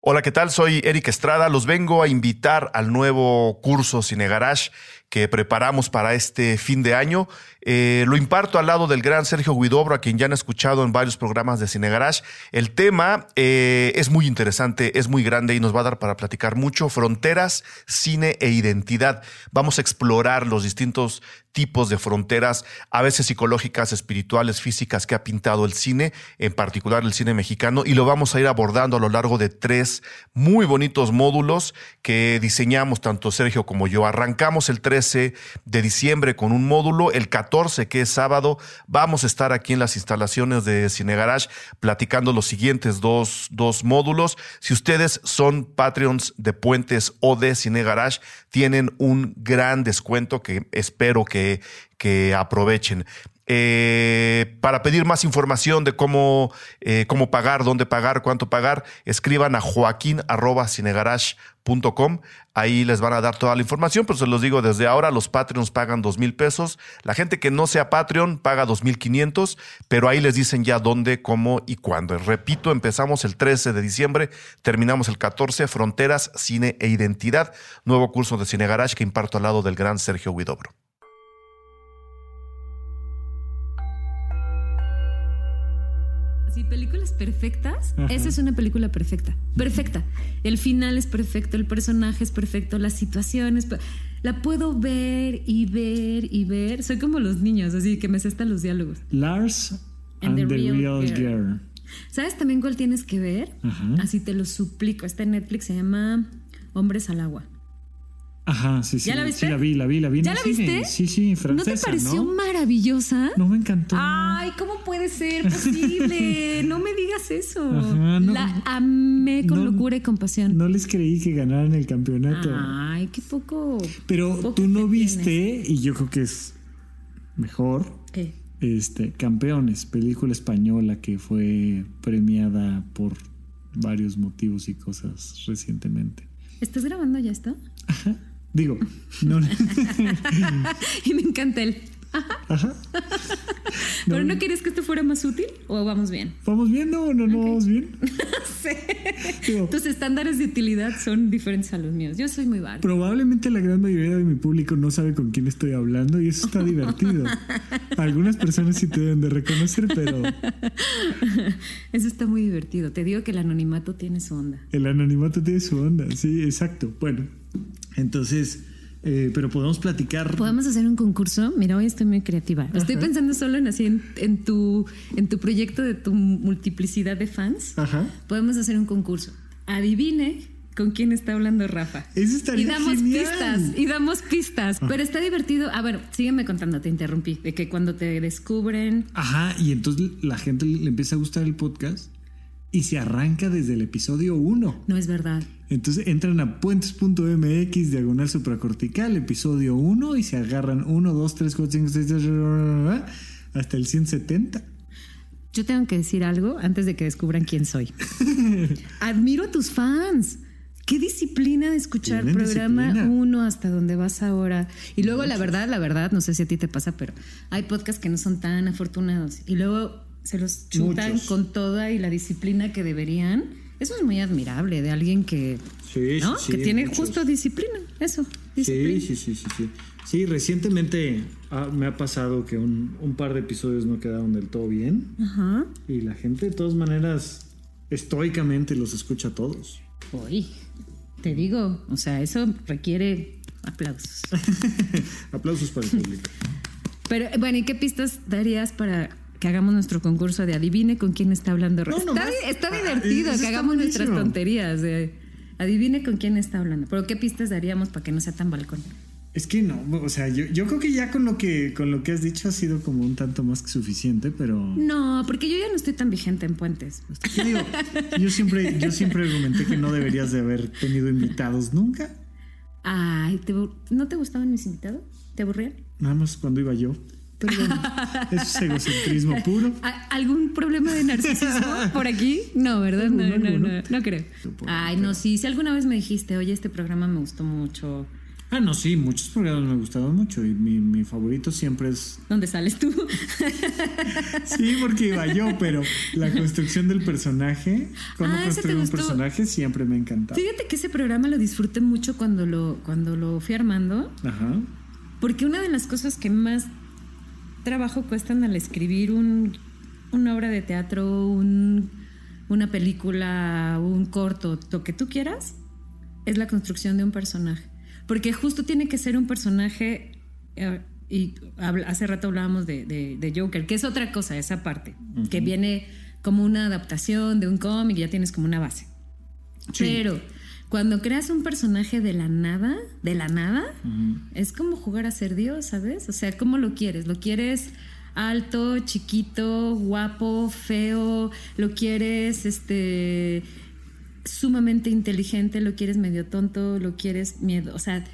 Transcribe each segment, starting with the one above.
Hola, ¿qué tal? Soy Eric Estrada. Los vengo a invitar al nuevo curso Cine Garage que preparamos para este fin de año. Eh, lo imparto al lado del gran Sergio Guidobro, a quien ya han escuchado en varios programas de Cine Garage. El tema eh, es muy interesante, es muy grande y nos va a dar para platicar mucho. Fronteras, cine e identidad. Vamos a explorar los distintos tipos de fronteras, a veces psicológicas, espirituales, físicas, que ha pintado el cine, en particular el cine mexicano, y lo vamos a ir abordando a lo largo de tres muy bonitos módulos que diseñamos tanto Sergio como yo. Arrancamos el 13 de diciembre con un módulo, el 14, que es sábado, vamos a estar aquí en las instalaciones de Cine Garage platicando los siguientes dos, dos módulos. Si ustedes son Patreons de Puentes o de Cine Garage, tienen un gran descuento que espero que que, aprovechen. Eh, para pedir más información de cómo, eh, cómo pagar, dónde pagar, cuánto pagar, escriban a joaquín.cinegarage.com. Ahí les van a dar toda la información, pero se los digo desde ahora, los Patreons pagan dos mil pesos. La gente que no sea Patreon paga dos mil quinientos, pero ahí les dicen ya dónde, cómo y cuándo. Repito, empezamos el 13 de diciembre, terminamos el 14, Fronteras, Cine e Identidad, nuevo curso de Cine Garage que imparto al lado del gran Sergio Huidobro. Películas perfectas, esa es una película perfecta. Perfecta. El final es perfecto, el personaje es perfecto, las situaciones. La puedo ver y ver y ver. Soy como los niños, así que me cestan los diálogos. Lars and, the, Real, girl. ¿Sabes también cuál tienes que ver? Así te lo suplico. Está en Netflix, se llama Hombres al Agua. Ajá, sí, sí. ¿Ya la viste? Sí, la vi, la vi, la vi. ¿Ya la viste? Sí, sí, francesa, ¿No te pareció maravillosa? No me encantó. Ay, ¿cómo puede ser posible? no me digas eso. la amé con locura y compasión. No les creí que ganaran el campeonato. Ay, qué poco. Pero tú no viste, y yo creo que es mejor. ¿Qué? Este, Campeones, película española que fue premiada por varios motivos y cosas recientemente. ¿Estás grabando ya esto? Ajá. Digo, no. y me encanta él. Ajá. ¿Pero no. quieres que esto fuera más útil o vamos bien? ¿Vamos bien? No, no, no vamos bien. sí. Tus estándares de utilidad son diferentes a los míos. Yo soy muy vago. Probablemente la gran mayoría de mi público no sabe con quién estoy hablando y eso está divertido. Algunas personas sí te deben de reconocer, pero... Eso está muy divertido. Te digo que el anonimato tiene su onda. El anonimato tiene su onda, sí, exacto. Bueno, entonces... Eh, pero podemos platicar. Podemos hacer un concurso. Mira, hoy estoy muy creativa. Estoy pensando solo en así en, tu en tu proyecto de tu multiplicidad de fans. Ajá. Podemos hacer un concurso. Adivine con quién está hablando Rafa. Eso estaría Y damos pistas, y damos pistas. Pero está divertido. A ver, sígueme contando, te interrumpí. De que cuando te descubren. Ajá, y entonces la gente le empieza a gustar el podcast y se arranca desde el episodio 1. No es verdad. Entonces entran a puentes.mx, diagonal supracortical, episodio 1 y se agarran 1, 2, 3, 4, 5, 6, 7, hasta el 170. Yo tengo que decir algo antes de que descubran quién soy. Admiro a tus fans. Qué disciplina de escuchar programa 1 hasta donde vas ahora. Y luego, la verdad, la verdad, no sé si a ti te pasa, pero hay podcasts que no son tan afortunados. Y luego se los chutan con toda y la disciplina que deberían. Eso es muy admirable de alguien que, sí, ¿no? sí, que tiene justo disciplina. Eso, disciplina. Sí, sí, sí, sí. Sí, recientemente me ha pasado que un, un, par de episodios no quedaron del todo bien. Ajá. Y la gente, de todas maneras, estoicamente los escucha a todos. Uy, te digo, o sea, eso requiere aplausos. aplausos para el público. Pero bueno, ¿y qué pistas darías para que hagamos nuestro concurso de adivine con quién está hablando. No, está, está, divertido que hagamos nuestras tonterías. De adivine con quién está hablando. Pero ¿qué pistas daríamos para que no sea tan balcón? Es que no, o sea, yo, yo creo que ya con lo que con lo que has dicho ha sido como un tanto más que suficiente, pero no, porque yo ya no estoy tan vigente en puentes. ¿Qué digo? Yo siempre yo siempre argumenté que no deberías de haber tenido invitados nunca. Ay, ¿no te gustaban mis invitados? ¿Te aburrían? Nada más cuando iba yo. Eso es egocentrismo puro. ¿Algún problema de narcisismo por aquí? No, ¿verdad? No, no, no, no, creo. Ay, no, sí, si alguna vez me dijiste, oye, este programa me gustó mucho, Ah, no, sí, muchos programas me gustaban mucho y mi, favorito siempre es... ¿Dónde sales tú? sí, porque iba yo, pero la construcción del personaje, cómo ah, construir un personaje siempre me encantaba. Fíjate que ese programa lo disfruté mucho cuando lo, cuando lo fui armando. Ajá. Porque una de las cosas que más trabajo cuestan al escribir un, una obra de teatro, un, una película, un corto, lo que tú quieras, es la construcción de un personaje. Porque justo tiene que ser un personaje, eh, y hace rato hablábamos de, Joker, que es otra cosa, esa parte, que viene como una adaptación de un cómic ya tienes como una base. Pero cuando creas un personaje de la nada, de la nada, es como jugar a ser Dios, ¿sabes? O sea, ¿cómo lo quieres? ¿Lo quieres alto, chiquito, guapo, feo? ¿Lo quieres este sumamente inteligente, lo quieres medio tonto, lo quieres miedo, o sea,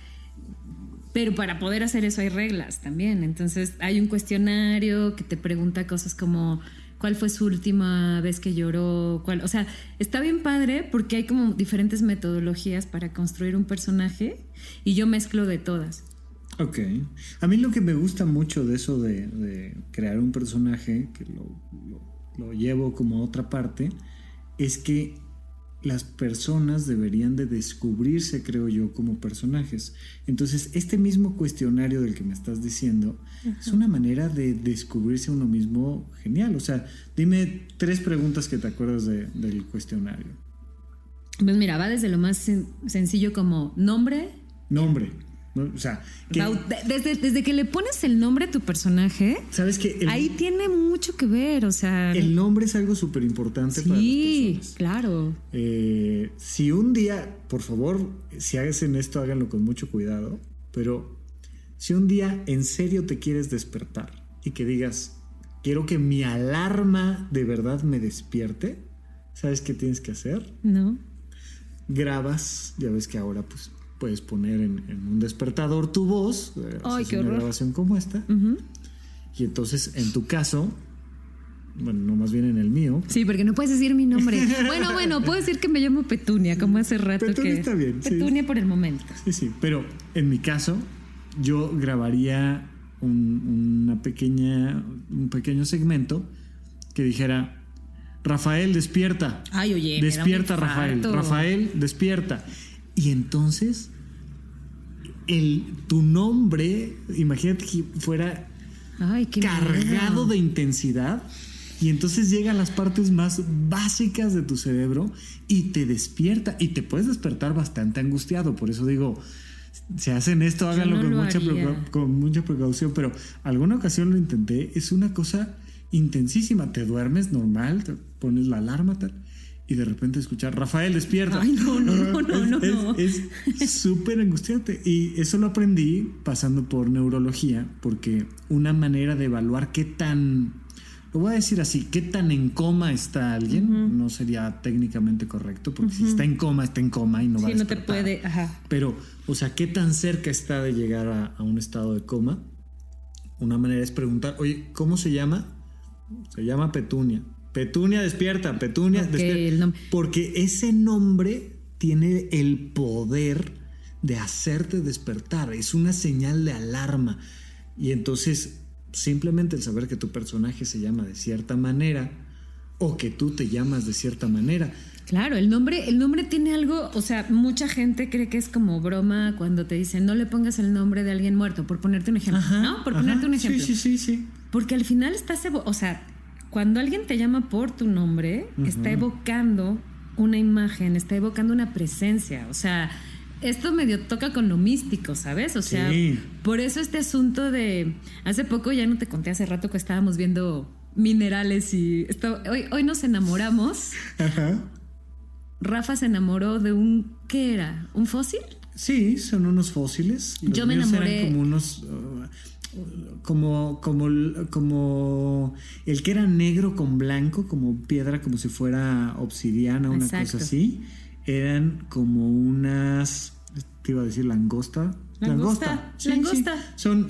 pero para poder hacer eso hay reglas también. Entonces hay un cuestionario que te pregunta cosas como cuál fue su última vez que lloró, cuál, o sea, está bien padre porque hay como diferentes metodologías para construir un personaje y yo mezclo de todas. Ok. A mí lo que me gusta mucho de eso de, crear un personaje, que lo llevo como a otra parte, es que las personas deberían de descubrirse, creo yo, como personajes. Entonces, este mismo cuestionario del que me estás diciendo es una manera de descubrirse uno mismo genial. O sea, dime tres preguntas que te acuerdas del cuestionario. Pues mira, va desde lo más sencillo como nombre. Nombre. O sea, desde, desde, que le pones el nombre a tu personaje, sabes que ahí tiene mucho que ver, o sea, el nombre es algo súper importante para Sí, claro. Eh, si un día, por favor, si hacen esto, háganlo con mucho cuidado, pero si un día en serio te quieres despertar y que digas, quiero que mi alarma de verdad me despierte, ¿sabes qué tienes que hacer? No. Grabas, ya ves que ahora pues puedes poner en, un despertador tu voz, eh, Ay, una grabación como esta, y entonces en tu caso, bueno, no más bien en el mío. Sí, porque no puedes decir mi nombre. bueno, bueno, puedo decir que me llamo Petunia, como hace rato Petunia está bien. Petunia por el momento. Sí, sí, pero en mi caso, yo grabaría una pequeña, un pequeño segmento que dijera, Rafael, despierta. Ay, oye, despierta, Rafael. Rafael, despierta. Y entonces el, tu nombre, imagínate que fuera cargado de intensidad y entonces llega a las partes más básicas de tu cerebro y te despierta y te puedes despertar bastante angustiado. Por eso digo, si hacen esto, háganlo con, mucha con mucha precaución, pero alguna ocasión lo intenté, es una cosa intensísima, te duermes normal, te pones la alarma tal y de repente escuchar, Rafael, despierta. Ay, no, no, no, no. Es súper angustiante. Y eso lo aprendí pasando por neurología, porque una manera de evaluar qué tan, lo voy a decir así, qué tan en coma está alguien, no sería técnicamente correcto, porque si está en coma, está en coma y no va a no te puede, ajá. Pero, o sea, qué tan cerca está de llegar a, a un estado de coma. Una manera es preguntar, oye, ¿cómo se llama? Se llama Petunia. Petunia despierta, Petunia despierta. Porque ese nombre tiene el poder de hacerte despertar. Es una señal de alarma. Y entonces, simplemente el saber que tu personaje se llama de cierta manera o que tú te llamas de cierta manera. Claro, el nombre, el nombre tiene algo, o sea, mucha gente cree que es como broma cuando te dicen no le pongas el nombre de alguien muerto, por ponerte un ejemplo, ¿no? Por ponerte un ejemplo. Sí, sí, sí, sí. Porque al final estás, o sea, cuando alguien te llama por tu nombre, está evocando una imagen, está evocando una presencia. O sea, esto medio toca con lo místico, ¿sabes? O sea, por eso este asunto de. Hace poco ya no te conté hace rato que estábamos viendo minerales y hoy, hoy nos enamoramos. Ajá. Rafa se enamoró de un. ¿Qué era? ¿Un fósil? Sí, son unos fósiles. Yo me enamoré. como unos. Uh, como, como, como el que era negro con blanco, como piedra, como si fuera obsidiana, una cosa así, eran como unas, te iba a decir langosta. Langosta. Langosta. Son,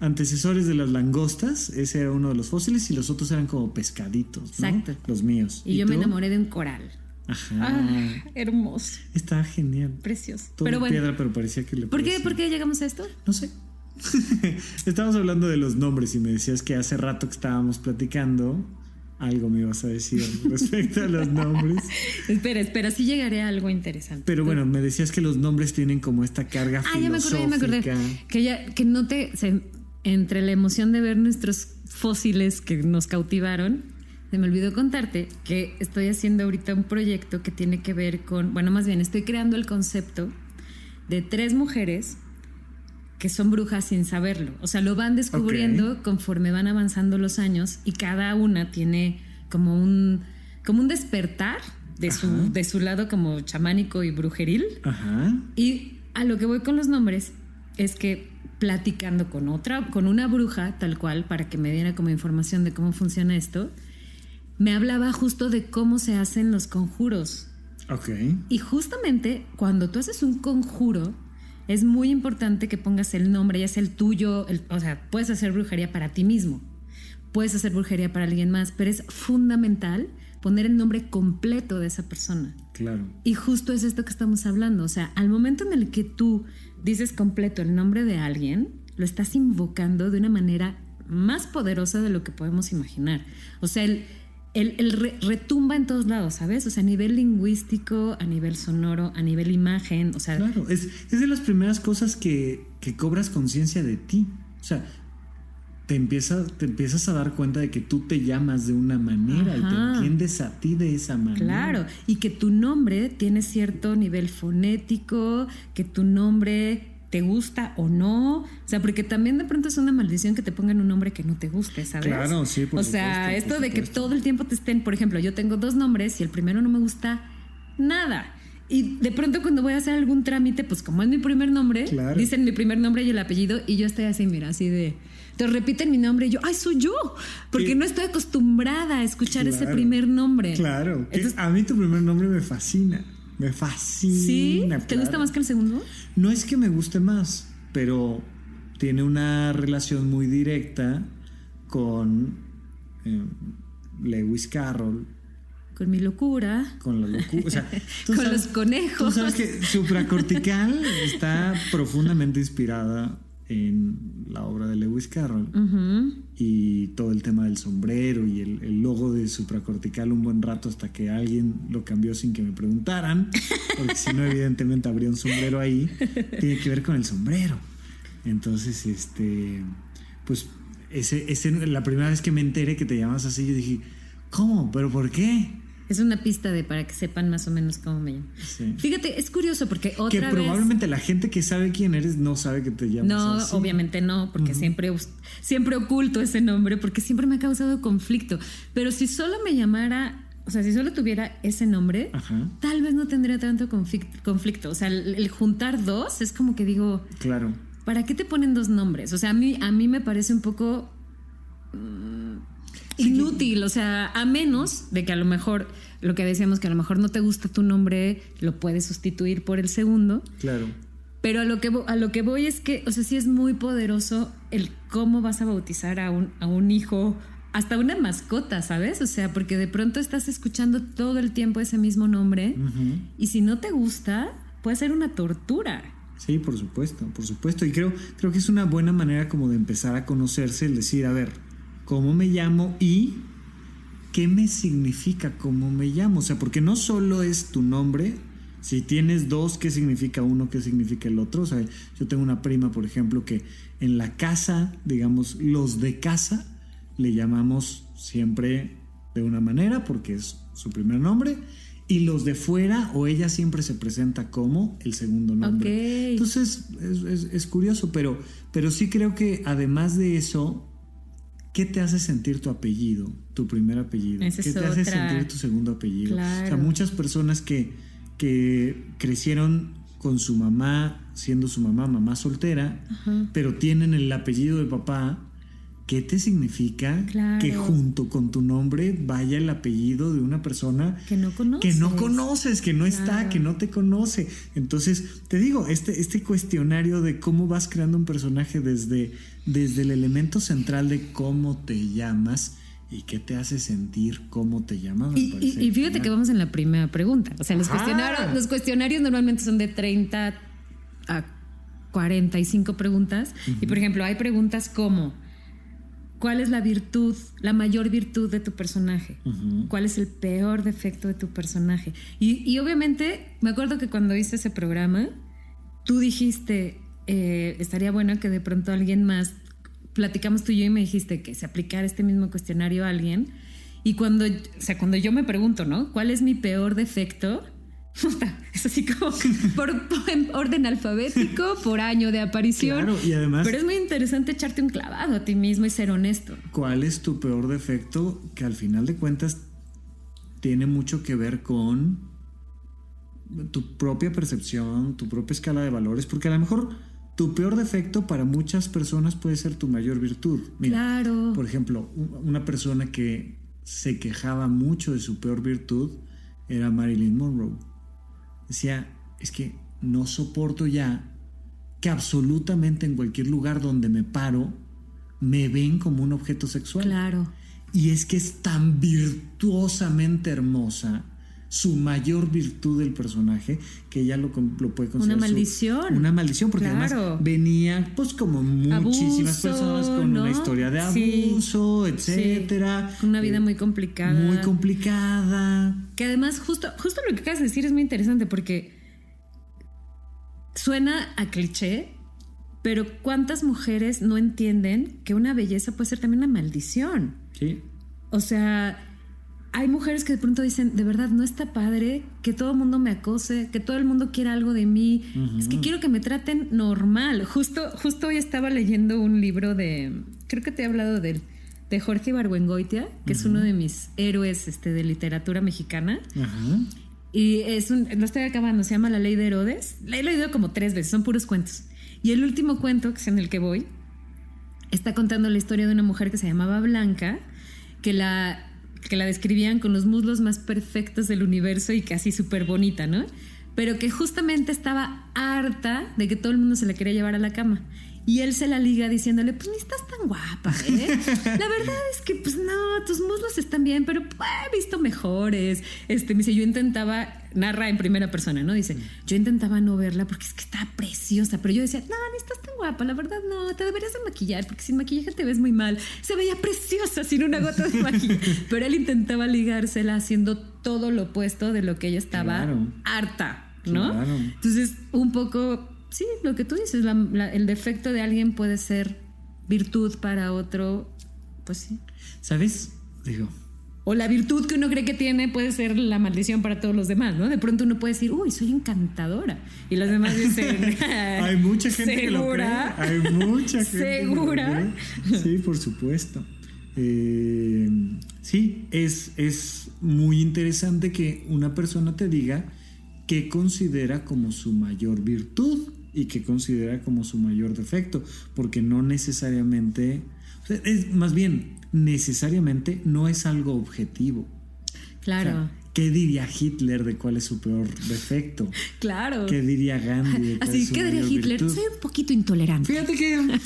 antecesores de las langostas. Ese era uno de los fósiles y los otros eran como pescaditos. Exacto. Los míos. Y, yo me enamoré de un coral. Ajá. Ah, hermoso. Está genial. Precioso. Todo pero bueno, piedra, pero parecía que le ¿Por qué, ¿Por qué llegamos a esto? No sé. Estábamos hablando de los nombres y me decías que hace rato que estábamos platicando algo me ibas a decir respecto a los nombres. espera, espera, sí llegaré a algo interesante. Pero bueno, me decías que los nombres tienen como esta carga ah, ya me acordé, ya me acordé. Que ya, que no te, entre la emoción de ver nuestros fósiles que nos cautivaron, se me olvidó contarte que estoy haciendo ahorita un proyecto que tiene que ver con, bueno, más bien estoy creando el concepto de tres mujeres que son brujas sin saberlo. O sea, lo van descubriendo conforme van avanzando los años y cada una tiene como un, como un despertar de su, de su lado como chamánico y brujeril. Y a lo que voy con los nombres es que platicando con otra, con una bruja tal cual, para que me diera como información de cómo funciona esto, me hablaba justo de cómo se hacen los conjuros. Ok. Y justamente cuando tú haces un conjuro, es muy importante que pongas el nombre, ya sea el tuyo, o sea, puedes hacer brujería para ti mismo, puedes hacer brujería para alguien más, pero es fundamental poner el nombre completo de esa persona. Claro. Y justo es esto que estamos hablando, o sea, al momento en el que tú dices completo el nombre de alguien, lo estás invocando de una manera más poderosa de lo que podemos imaginar. O sea, el, el, retumba en todos lados, ¿sabes? O sea, a nivel lingüístico, a nivel sonoro, a nivel imagen, o sea... Claro, es, es de las primeras cosas que, que cobras conciencia de ti. O sea, te, empieza, te empiezas a dar cuenta de que tú te llamas de una manera y te entiendes a ti de esa manera. Claro, y que tu nombre tiene cierto nivel fonético, que tu nombre te gusta o no. O sea, porque también de pronto es una maldición que te pongan un nombre que no te guste, ¿sabes? Claro, sí, por O sea, esto de que todo el tiempo te estén, por ejemplo, yo tengo dos nombres y el primero no me gusta nada. Y de pronto cuando voy a hacer algún trámite, pues como es mi primer nombre, dicen mi primer nombre y el apellido y yo estoy así, mira, así de... Te repiten mi nombre y yo, ay, soy yo, porque no estoy acostumbrada a escuchar ese primer nombre. Claro, a mí tu primer nombre me fascina. Me fascina. ¿Sí? ¿Te gusta más que el segundo? No es que me guste más, pero tiene una relación muy directa con eh, Lewis Carroll. Con mi locura. Con la locura. con los conejos. Tú sabes que supracortical está profundamente inspirada en la obra de Lewis Carroll y todo el tema del sombrero y el, logo de supracortical un buen rato hasta que alguien lo cambió sin que me preguntaran, porque si no evidentemente habría un sombrero ahí, tiene que ver con el sombrero. Entonces, este, pues ese, ese, la primera vez que me enteré que te llamas así, yo dije, ¿cómo? ¿Pero por qué? Es una pista de para que sepan más o menos cómo me llamo. Fíjate, es curioso porque otra que probablemente la gente que sabe quién eres no sabe que te llamas No, obviamente no, porque siempre, siempre oculto ese nombre porque siempre me ha causado conflicto. Pero si solo me llamara o sea, si solo tuviera ese nombre, tal vez no tendría tanto conflicto. O sea, el, juntar dos es como que digo. Claro. ¿Para qué te ponen dos nombres? O sea, a mí, a mí me parece un poco. Mm, inútil, o sea, a menos de que a lo mejor, lo que decíamos, que a lo mejor no te gusta tu nombre, lo puedes sustituir por el segundo. Claro. Pero a lo que, a lo que voy es que, o sea, sí es muy poderoso el cómo vas a bautizar a un, a un hijo, hasta una mascota, ¿sabes? O sea, porque de pronto estás escuchando todo el tiempo ese mismo nombre y si no te gusta, puede ser una tortura. Sí, por supuesto, por supuesto. Y creo, creo que es una buena manera como de empezar a conocerse, el decir, a ver, cómo me llamo y qué me significa cómo me llamo. O sea, porque no solo es tu nombre, si tienes dos, ¿qué significa uno? ¿Qué significa el otro? O sea, yo tengo una prima, por ejemplo, que en la casa, digamos, los de casa, le llamamos siempre de una manera porque es su primer nombre. Y los de fuera o ella siempre se presenta como el segundo nombre. Entonces es, es, curioso, pero, pero sí creo que además de eso, ¿Qué te hace sentir tu apellido, tu primer apellido? ¿Qué te hace sentir tu segundo apellido? O sea, muchas personas que, que crecieron con su mamá, siendo su mamá mamá soltera, pero tienen el apellido de papá, ¿qué te significa que junto con tu nombre vaya el apellido de una persona que no conoces, que no, conoces, que no está, que no te conoce? Entonces, te digo, este, este cuestionario de cómo vas creando un personaje desde desde el elemento central de cómo te llamas ¿Y qué te hace sentir? ¿Cómo te llamas? Y, fíjate que vamos en la primera pregunta. O sea, los cuestionarios, los cuestionarios normalmente son de 30 a 45 preguntas. Y por ejemplo, hay preguntas como, ¿cuál es la virtud, la mayor virtud de tu personaje? ¿Cuál es el peor defecto de tu personaje? Y, obviamente, me acuerdo que cuando hice ese programa, tú dijiste, eh, estaría bueno que de pronto alguien más platicamos tú y yo y me dijiste que se aplicara este mismo cuestionario a alguien. Y cuando, o sea, cuando yo me pregunto, ¿no? ¿Cuál es mi peor defecto? Es así como por, orden alfabético, por año de aparición. Claro, y además. Pero es muy interesante echarte un clavado a ti mismo y ser honesto. ¿Cuál es tu peor defecto? Que al final de cuentas tiene mucho que ver con tu propia percepción, tu propia escala de valores, porque a lo mejor tu peor defecto para muchas personas puede ser tu mayor virtud. claro. Por ejemplo, una persona que se quejaba mucho de su peor virtud era Marilyn Monroe. Decía, es que no soporto ya que absolutamente en cualquier lugar donde me paro me ven como un objeto sexual. Claro. Y es que es tan virtuosamente hermosa su mayor virtud del personaje, que ella lo, lo puede considerar. Una maldición. una maldición, porque además venía, pues, como muchísimas personas con una historia de abuso, etcétera. Una vida muy complicada. Muy complicada. Que además, justo, justo lo que acabas de decir es muy interesante porque suena a cliché, pero ¿cuántas mujeres no entienden que una belleza puede ser también una maldición? Sí. O sea, hay mujeres que de pronto dicen, de verdad, no está padre que todo el mundo me acose, que todo el mundo quiera algo de mí. Es que quiero que me traten normal. Justo, justo hoy estaba leyendo un libro de, creo que te he hablado de de Jorge Barbuengoitia, que es uno de mis héroes este, de literatura mexicana. Y es un, lo estoy acabando, se llama La Ley de Herodes. La he leído como tres veces, son puros cuentos. Y el último cuento, que es en el que voy, está contando la historia de una mujer que se llamaba Blanca, que la que la describían con los muslos más perfectos del universo y casi súper bonita, ¿no? Pero que justamente estaba harta de que todo el mundo se la quería llevar a la cama. Y él se la liga diciéndole, pues ni estás tan guapa, ¿eh? La verdad es que, pues no, tus muslos están bien, pero pues, he visto mejores. Este, me dice, yo intentaba, narra en primera persona, ¿no? Dice, yo intentaba no verla porque es que está preciosa, pero yo decía, no, ni estás tan guapa, la verdad no, te deberías de maquillar porque sin maquillaje te ves muy mal. Se veía preciosa sin una gota de maquillaje. pero él intentaba ligársela haciendo todo lo opuesto de lo que ella estaba harta, ¿no? Entonces, un poco sí, lo que tú dices, el defecto de alguien puede ser virtud para otro, pues sí. ¿Sabes? Digo. O la virtud que uno cree que tiene puede ser la maldición para todos los demás, ¿no? De pronto uno puede decir, uy, soy encantadora. Y los demás dicen, hay mucha gente que lo cree. Hay mucha gente. ¿Segura? Sí, por supuesto. Eh, sí, es, es muy interesante que una persona te diga qué considera como su mayor virtud y que considera como su mayor defecto, porque no necesariamente, es más bien, necesariamente no es algo objetivo. Claro. ¿Qué diría Hitler de cuál es su peor defecto? Claro. ¿Qué diría Gandhi? De cuál Así, ¿qué diría Hitler? Soy un poquito intolerante. Fíjate que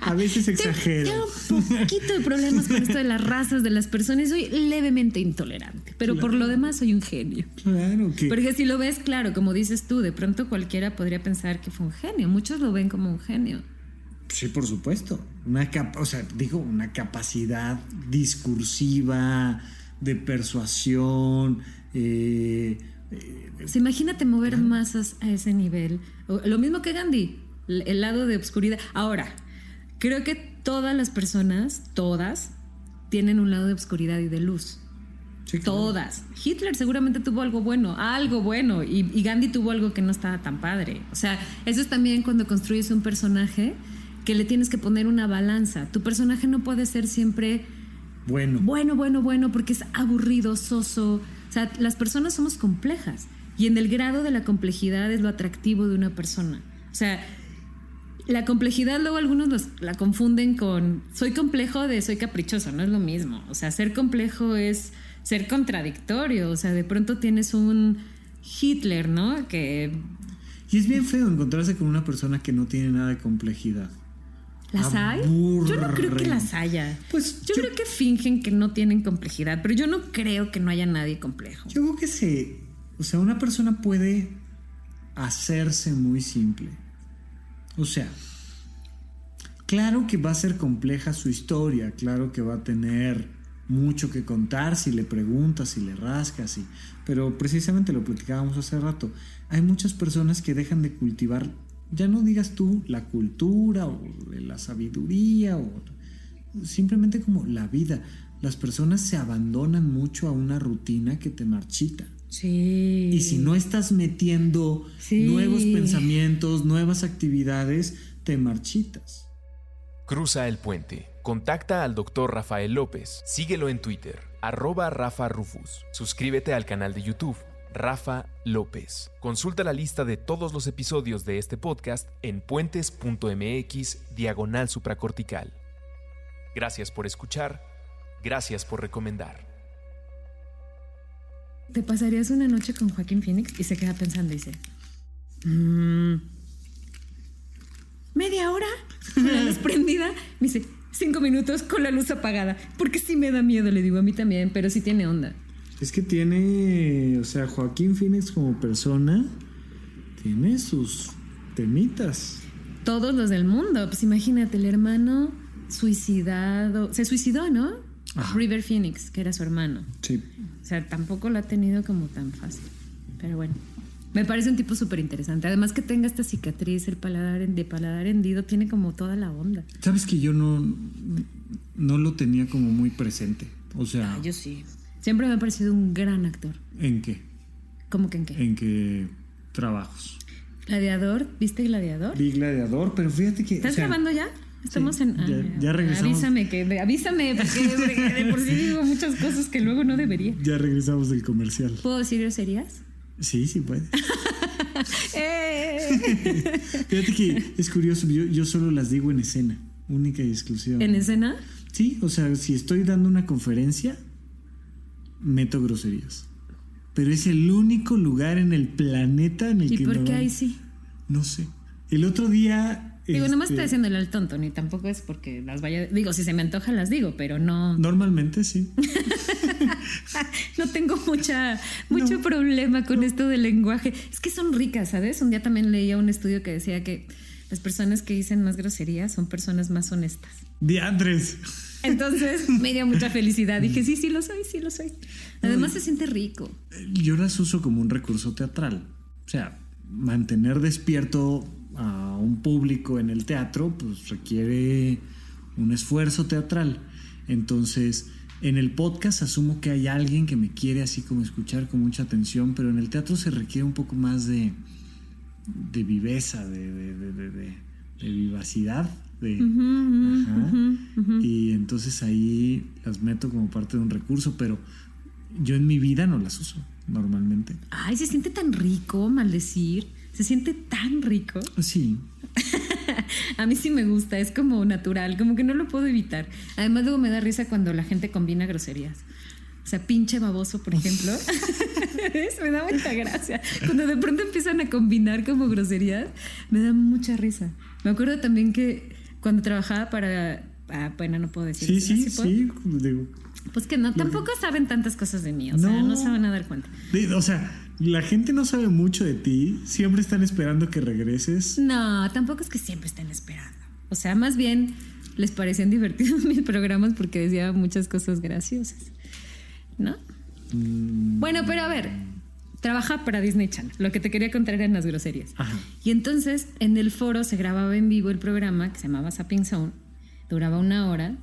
a veces exagero. Tengo un poquito de problemas con esto de las razas de las personas. Soy levemente intolerante, pero por lo demás soy un genio. Claro que. Porque si lo ves, claro, como dices tú, de pronto cualquiera podría pensar que fue un genio. Muchos lo ven como un genio. Sí, por supuesto. Una o sea, digo, una capacidad discursiva de persuasión. Eh, imagínate mover masas a ese nivel. Lo mismo que Gandhi, el lado de obscuridad. Ahora, creo que todas las personas, todas, tienen un lado de obscuridad y de luz. Todas. Hitler seguramente tuvo algo bueno, algo bueno, y, y, Gandhi tuvo algo que no estaba tan padre. O sea, eso es también cuando construyes un personaje que le tienes que poner una balanza. Tu personaje no puede ser siempre bueno. Bueno, bueno, bueno, porque es aburrido, soso. O sea, las personas somos complejas y en el grado de la complejidad es lo atractivo de una persona. O sea, la complejidad luego algunos la confunden con soy complejo de soy caprichoso, no es lo mismo. O sea, ser complejo es ser contradictorio. O sea, de pronto tienes un Hitler, ¿no? Que... Y es bien feo encontrarse con una persona que no tiene nada de complejidad. ¿Las hay? Yo no creo que las haya. Pues yo, creo que fingen que no tienen complejidad, pero yo no creo que no haya nadie complejo. Yo creo que se. O sea, una persona puede hacerse muy simple. O sea, claro que va a ser compleja su historia, claro que va a tener mucho que contar si le preguntas, si le rascas, y, pero precisamente lo platicábamos hace rato. Hay muchas personas que dejan de cultivar ya no digas tú la cultura o la sabiduría o simplemente como la vida. Las personas se abandonan mucho a una rutina que te marchita. Sí. Y si no estás metiendo nuevos pensamientos, nuevas actividades, te marchitas. Cruza el puente. Contacta al doctor Rafael López. Síguelo en Twitter, arroba Rafa Rufus. Suscríbete al canal de YouTube Rafa López. Consulta la lista de todos los episodios de este podcast en puentes.mx diagonal supracortical. Gracias por escuchar, gracias por recomendar. ¿Te pasarías una noche con Joaquín Phoenix? Y se queda pensando y dice, mm, ¿media hora? La luz prendida. Me dice, cinco minutos con la luz apagada. Porque sí me da miedo, le digo a mí también, pero sí tiene onda. Es que tiene, o sea, Joaquín Phoenix como persona tiene sus temitas. Todos los del mundo. Pues imagínate, el hermano suicidado. Se suicidó, ¿no? River Phoenix, que era su hermano. Sí. O sea, tampoco lo ha tenido como tan fácil. Pero bueno. Me parece un tipo súper interesante. Además que tenga esta cicatriz, el paladar de paladar hendido, tiene como toda la onda. Sabes que yo no, no lo tenía como muy presente. O sea. Ah, yo sí. Siempre me ha parecido un gran actor. ¿En qué? ¿Cómo que en qué? ¿En qué trabajos? Gladiador, ¿viste Gladiador? Vi Gladiador, pero fíjate que. ¿Estás grabando ya? Estamos en. ya, ah, regresamos. Avísame, que, avísame, porque de por sí digo muchas cosas que luego no debería. Ya regresamos del comercial. ¿Puedo decir groserías? Sí, sí puedes. Eh. Fíjate que es curioso, yo, yo solo las digo en escena, única y exclusiva. ¿En escena? Sí, o sea, si estoy dando una conferencia, meto groserías. Pero es el único lugar en el planeta en el que. ¿Y por qué ahí sí? No sé. El otro día. Digo, no me estoy este, haciéndole al tonto, ni tampoco es porque las vaya. Digo, si se me antoja, las digo, pero no. Normalmente sí. no tengo mucha, mucho problema con esto del lenguaje. Es que son ricas, ¿sabes? Un día también leía un estudio que decía que las personas que dicen más groserías son personas más honestas. Diandres. Entonces me dio mucha felicidad. Dije, sí, sí lo soy, sí lo soy. Además se siente rico. Yo las uso como un recurso teatral. O sea, mantener despierto a un público en el teatro, pues requiere un esfuerzo teatral. Entonces, en el podcast asumo que hay alguien que me quiere así como escuchar con mucha atención, pero en el teatro se requiere un poco más de, de viveza, de, de vivacidad y entonces ahí las meto como parte de un recurso, pero yo en mi vida no las uso normalmente. Ay, se siente tan rico maldecir. Se siente tan rico. Sí. a mí sí me gusta, es como natural, como que no lo puedo evitar. Además, luego me da risa cuando la gente combina groserías. O sea, pinche baboso, por ejemplo. me da mucha gracia. Cuando de pronto empiezan a combinar como groserías, me da mucha risa. Me acuerdo también que cuando trabajaba para. Ah, bueno, no puedo decir. Sí, sí, sí. pues que no, tampoco saben tantas cosas de mí, o sea, no se van a dar cuenta. O sea, la gente no sabe mucho de ti, siempre están esperando que regreses. No, tampoco es que siempre estén esperando. O sea, más bien les parecían divertidos mis programas porque decía muchas cosas graciosas. ¿No? Mm. Bueno, pero a ver, trabaja para Disney Channel. Lo que te quería contar eran las groserías. Y entonces en el foro se grababa en vivo el programa que se llamaba Sapping Zone. Duraba una hora,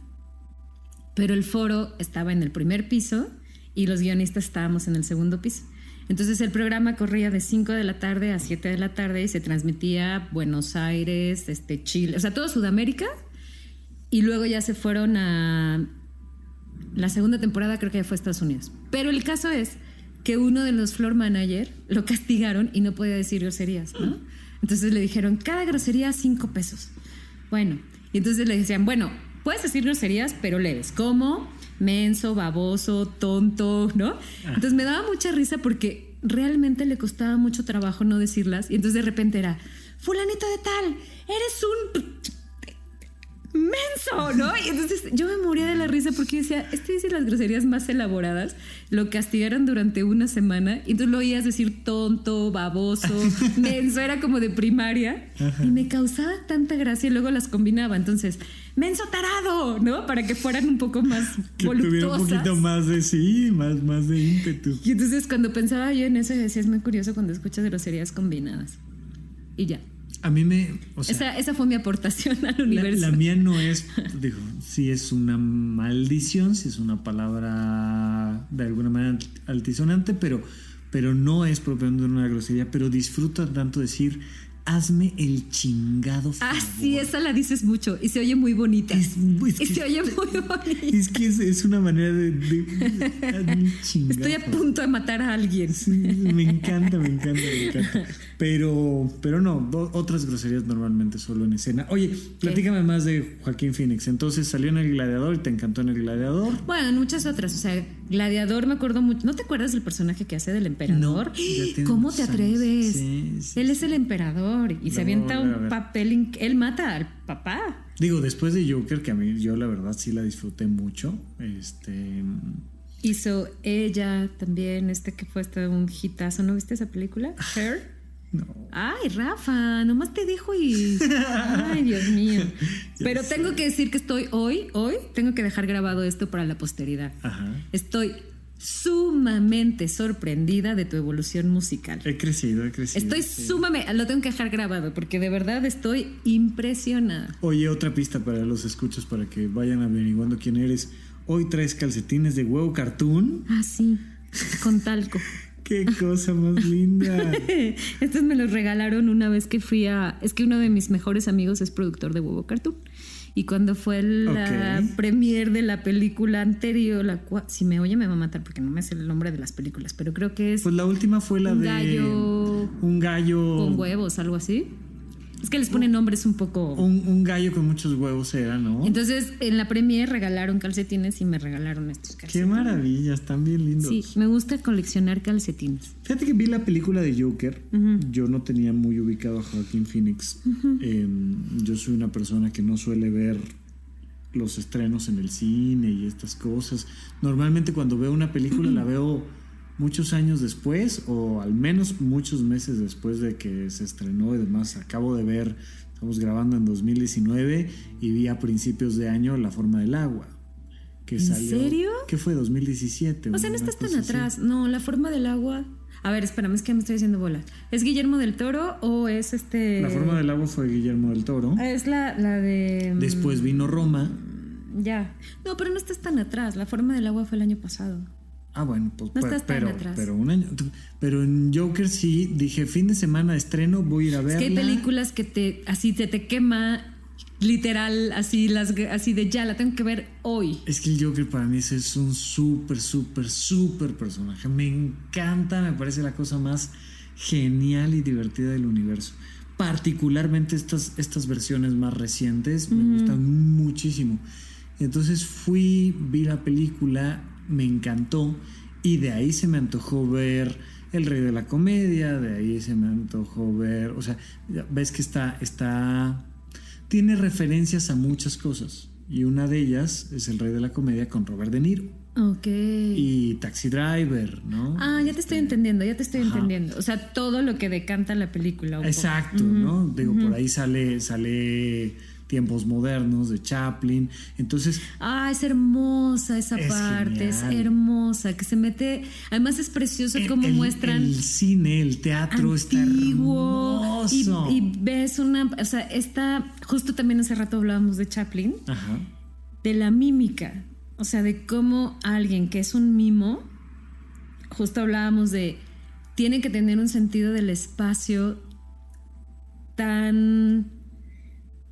pero el foro estaba en el primer piso y los guionistas estábamos en el segundo piso. Entonces el programa corría de 5 de la tarde a 7 de la tarde y se transmitía Buenos Aires, este, Chile, o sea, todo Sudamérica. Y luego ya se fueron a... La segunda temporada creo que ya fue a Estados Unidos. Pero el caso es que uno de los floor manager lo castigaron y no podía decir groserías, ¿no? Entonces le dijeron, cada grosería cinco pesos. Bueno, y entonces le decían, bueno, puedes decir groserías, pero leves, como menso, baboso, tonto, ¿no? Ah. Entonces me daba mucha risa porque realmente le costaba mucho trabajo no decirlas y entonces de repente era, fulanito de tal, eres un menso, ¿no? Y entonces yo me moría de la risa porque decía, este dice las groserías más elaboradas, lo castigaron durante una semana y tú lo oías decir tonto, baboso, menso, era como de primaria y me causaba tanta gracia y luego las combinaba. Entonces, menso tarado, ¿no? Para que fueran un poco más que Tuviera un poquito más de sí, más, más de ímpetu. Y entonces cuando pensaba yo en eso decía, es muy curioso cuando escuchas groserías combinadas. Y ya. A mí me. esa, fue mi aportación al universo. La, mía no es, digo, si es una maldición, si es una palabra de alguna manera altisonante, pero, pero no es propiamente una grosería, pero disfruta tanto decir hazme el chingado favor. Ah, sí, esa la dices mucho y se oye muy bonita. Es, y se oye muy bonita. Es que es, una manera de, Estoy a punto de matar a alguien. me encanta, me encanta, me encanta. Pero, pero no, otras groserías normalmente solo en escena. Oye, platícame más de Joaquín Phoenix. Entonces salió en El Gladiador y te encantó en El Gladiador. Bueno, en muchas otras. O sea, Gladiador me acuerdo mucho. ¿No te acuerdas del personaje que hace del emperador? ¿Cómo te atreves? Él es el emperador y se avienta un papel. Él mata al papá. Digo, después de Joker, que a mí yo la verdad sí la disfruté mucho. Este. Hizo ella también, este que fue hasta un hitazo. ¿No viste esa película? Her. No. Ay, Rafa, nomás te dejo y. Ay, Dios mío. Pero tengo que decir que estoy hoy, hoy, tengo que dejar grabado esto para la posteridad. Ajá. Estoy sumamente sorprendida de tu evolución musical. He crecido, he crecido. Estoy sumamente, lo tengo que dejar grabado porque de verdad estoy impresionada. Oye, otra pista para los escuchos para que vayan averiguando quién eres. Hoy traes calcetines de huevo cartoon. Ah, sí, con talco. Qué cosa más linda. Estos me los regalaron una vez que fui a. Es que uno de mis mejores amigos es productor de Huevo Cartoon. Y cuando fue la premier de la película anterior, la si me oye me va a matar porque no me sé el nombre de las películas, pero creo que es. Pues la última fue la un de. Gallo, un gallo. Con huevos, algo así. Es que les ponen nombres un poco. Un, gallo con muchos huevos era, ¿no? Entonces, en la premier regalaron calcetines y me regalaron estos calcetines. Qué maravilla, están bien lindos. Sí, me gusta coleccionar calcetines. Fíjate que vi la película de Joker. Yo no tenía muy ubicado a Joaquín Phoenix. Em, yo soy una persona que no suele ver los estrenos en el cine y estas cosas. Normalmente cuando veo una película la veo muchos años después o al menos muchos meses después de que se estrenó y demás. Acabo de ver, estamos grabando en 2019 y vi a principios de año La forma del agua. Que ¿En serio? Que fue 2017. O sea, no estás tan atrás. No, La forma del agua. A ver, espérame, es que me estoy diciendo bola. ¿Es Guillermo del Toro o es este...? La forma del agua fue Guillermo del Toro. Es la, la de... Mm, después vino Roma. Ya. No, pero no estás tan atrás. La forma del agua fue el año pasado. Ah, bueno, pues pero, pero, un año. Pero en Joker sí dije, fin de semana estreno, voy a ir a ver. Es que hay películas que te así te, te quema literal, así las así de ya, la tengo que ver hoy. Es que el Joker para mí es un súper, súper, súper personaje. Me encanta, me parece la cosa más genial y divertida del universo. Particularmente estas, estas versiones más recientes me gustan muchísimo. Entonces fui, vi la película me encantó y de ahí se me antojó ver El Rey de la Comedia, de ahí se me antojó ver, o sea, ves que está, está, tiene referencias a muchas cosas y una de ellas es El Rey de la Comedia con Robert De Niro. Ok. Y Taxi Driver, ¿no? Ah, ya te estoy entendiendo, ya te estoy entendiendo. O sea, todo lo que decanta la película. Exacto, ¿no? Digo, por ahí sale, sale tiempos modernos de Chaplin. Entonces. Ah, es hermosa esa parte, es hermosa, que se mete. Además, es precioso cómo muestran. El cine, el teatro antiguo, está hermoso. Y, ves una. O sea, está. Justo también hace rato hablábamos de Chaplin. Ajá. De la mímica. O sea, de cómo alguien que es un mimo. Justo hablábamos de. Tiene que tener un sentido del espacio tan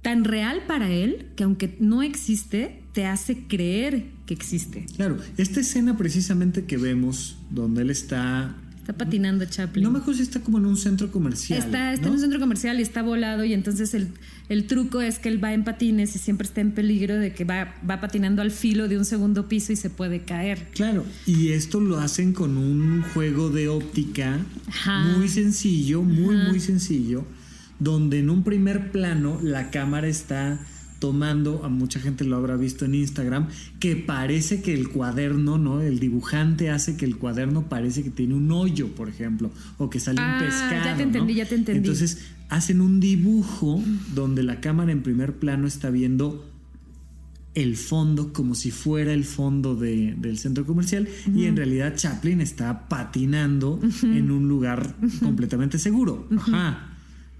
tan real para él que aunque no existe, te hace creer que existe. Claro, esta escena precisamente que vemos, donde él está... Está patinando Chaplin. No me acuerdo si está como en un centro comercial. Está, está en un centro comercial y está volado y entonces el, el, truco es que él va en patines y siempre está en peligro de que va, va patinando al filo de un segundo piso y se puede caer. Claro, y esto lo hacen con un juego de óptica muy sencillo, muy, muy sencillo donde en un primer plano la cámara está tomando, a mucha gente lo habrá visto en Instagram, que parece que el cuaderno, ¿no? El dibujante hace que el cuaderno parece que tiene un hoyo, por ejemplo, o que sale un ah, pescado. Ya te entendí, ya te entendí. Entonces hacen un dibujo donde la cámara en primer plano está viendo el fondo como si fuera el fondo del centro comercial y en realidad Chaplin está patinando en un lugar completamente seguro. Ajá.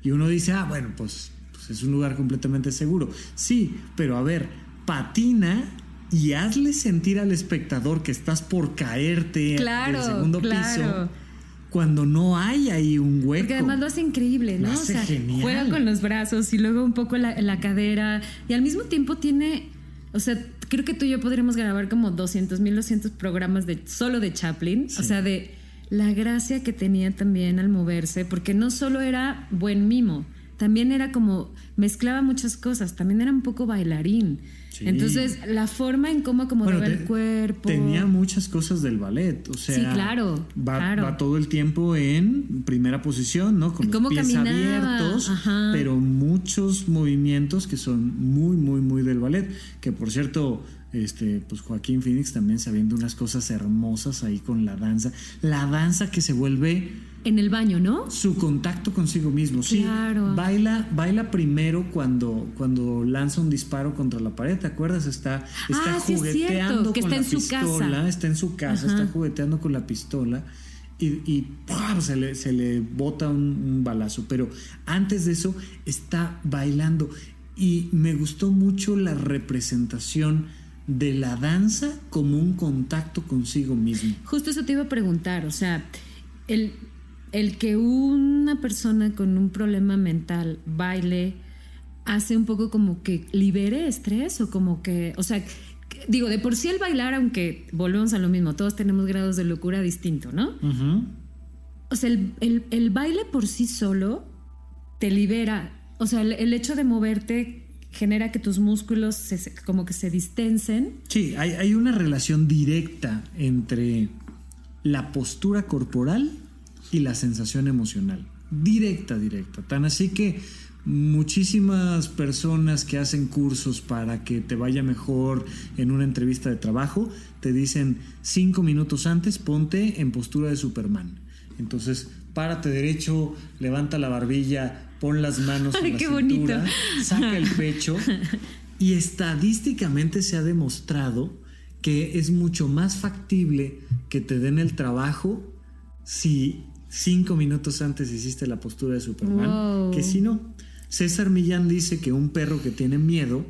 Y uno dice, ah, bueno, pues es un lugar completamente seguro. Sí, pero a ver, patina y hazle sentir al espectador que estás por caerte claro, del segundo piso cuando no hay ahí un hueco. Porque además lo hace increíble, ¿no? o sea, juega con los brazos y luego un poco la, la, cadera y al mismo tiempo tiene, o sea, creo que tú y yo podríamos grabar como 200 mil 200 programas de solo de Chaplin, o sea, de la gracia que tenía también al moverse, porque no solo era buen mimo, también era como, mezclaba muchas cosas, también era un poco bailarín. Entonces, la forma en cómo acomodaba el cuerpo. Tenía muchas cosas del ballet, o sea. Sí, claro va, todo el tiempo en primera posición, ¿no? Con los pies abiertos, pero muchos movimientos que son muy, muy, muy del ballet. Que por cierto, este, pues Joaquín Phoenix también sabiendo unas cosas hermosas ahí con la danza. La danza que se vuelve en el baño, ¿no? Su contacto consigo mismo, sí. Baila, baila primero cuando, cuando lanza un disparo contra la pared, ¿te acuerdas? Está, está ah, jugueteando con está la en pistola, casa. está en su casa, está jugueteando con la pistola y, y Se, le, se le bota un, balazo. Pero antes de eso está bailando y me gustó mucho la representación de la danza como un contacto consigo mismo. Justo eso te iba a preguntar, o sea, el el que una persona con un problema mental baile hace un poco como que libere estrés o como que, o sea, digo, de por sí el bailar, aunque volvemos a lo mismo, todos tenemos grados de locura distinto, ¿no? O sea, el, baile por sí solo te libera, o sea, el, hecho de moverte genera que tus músculos como que se distensen. Sí, hay, hay una relación directa entre la postura corporal y la sensación emocional. Directa, directa. Tan así que muchísimas personas que hacen cursos para que te vaya mejor en una entrevista de trabajo, te dicen cinco minutos antes ponte en postura de Superman. Entonces, párate derecho, levanta la barbilla, pon las manos en la cintura, saca el pecho. Y estadísticamente se ha demostrado que es mucho más factible que te den el trabajo si cinco minutos antes hiciste la postura de Superman, que si no. César Millán dice que un perro que tiene miedo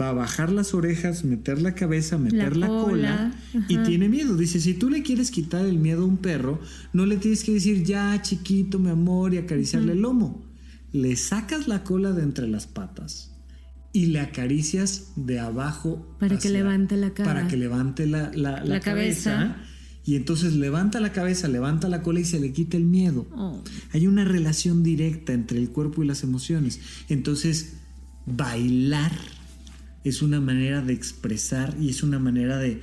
va a bajar las orejas, meter la cabeza, meter la, cola, y tiene miedo. Dice, si tú le quieres quitar el miedo a un perro, no le tienes que decir, ya chiquito, mi amor, y acariciarle el lomo. Le sacas la cola de entre las patas y le acaricias de abajo. Para que levante la cara. Para que levante la, cabeza y entonces levanta la cabeza, levanta la cola y se le quita el miedo. Oh. Hay una relación directa entre el cuerpo y las emociones. Entonces, bailar es una manera de expresar y es una manera de,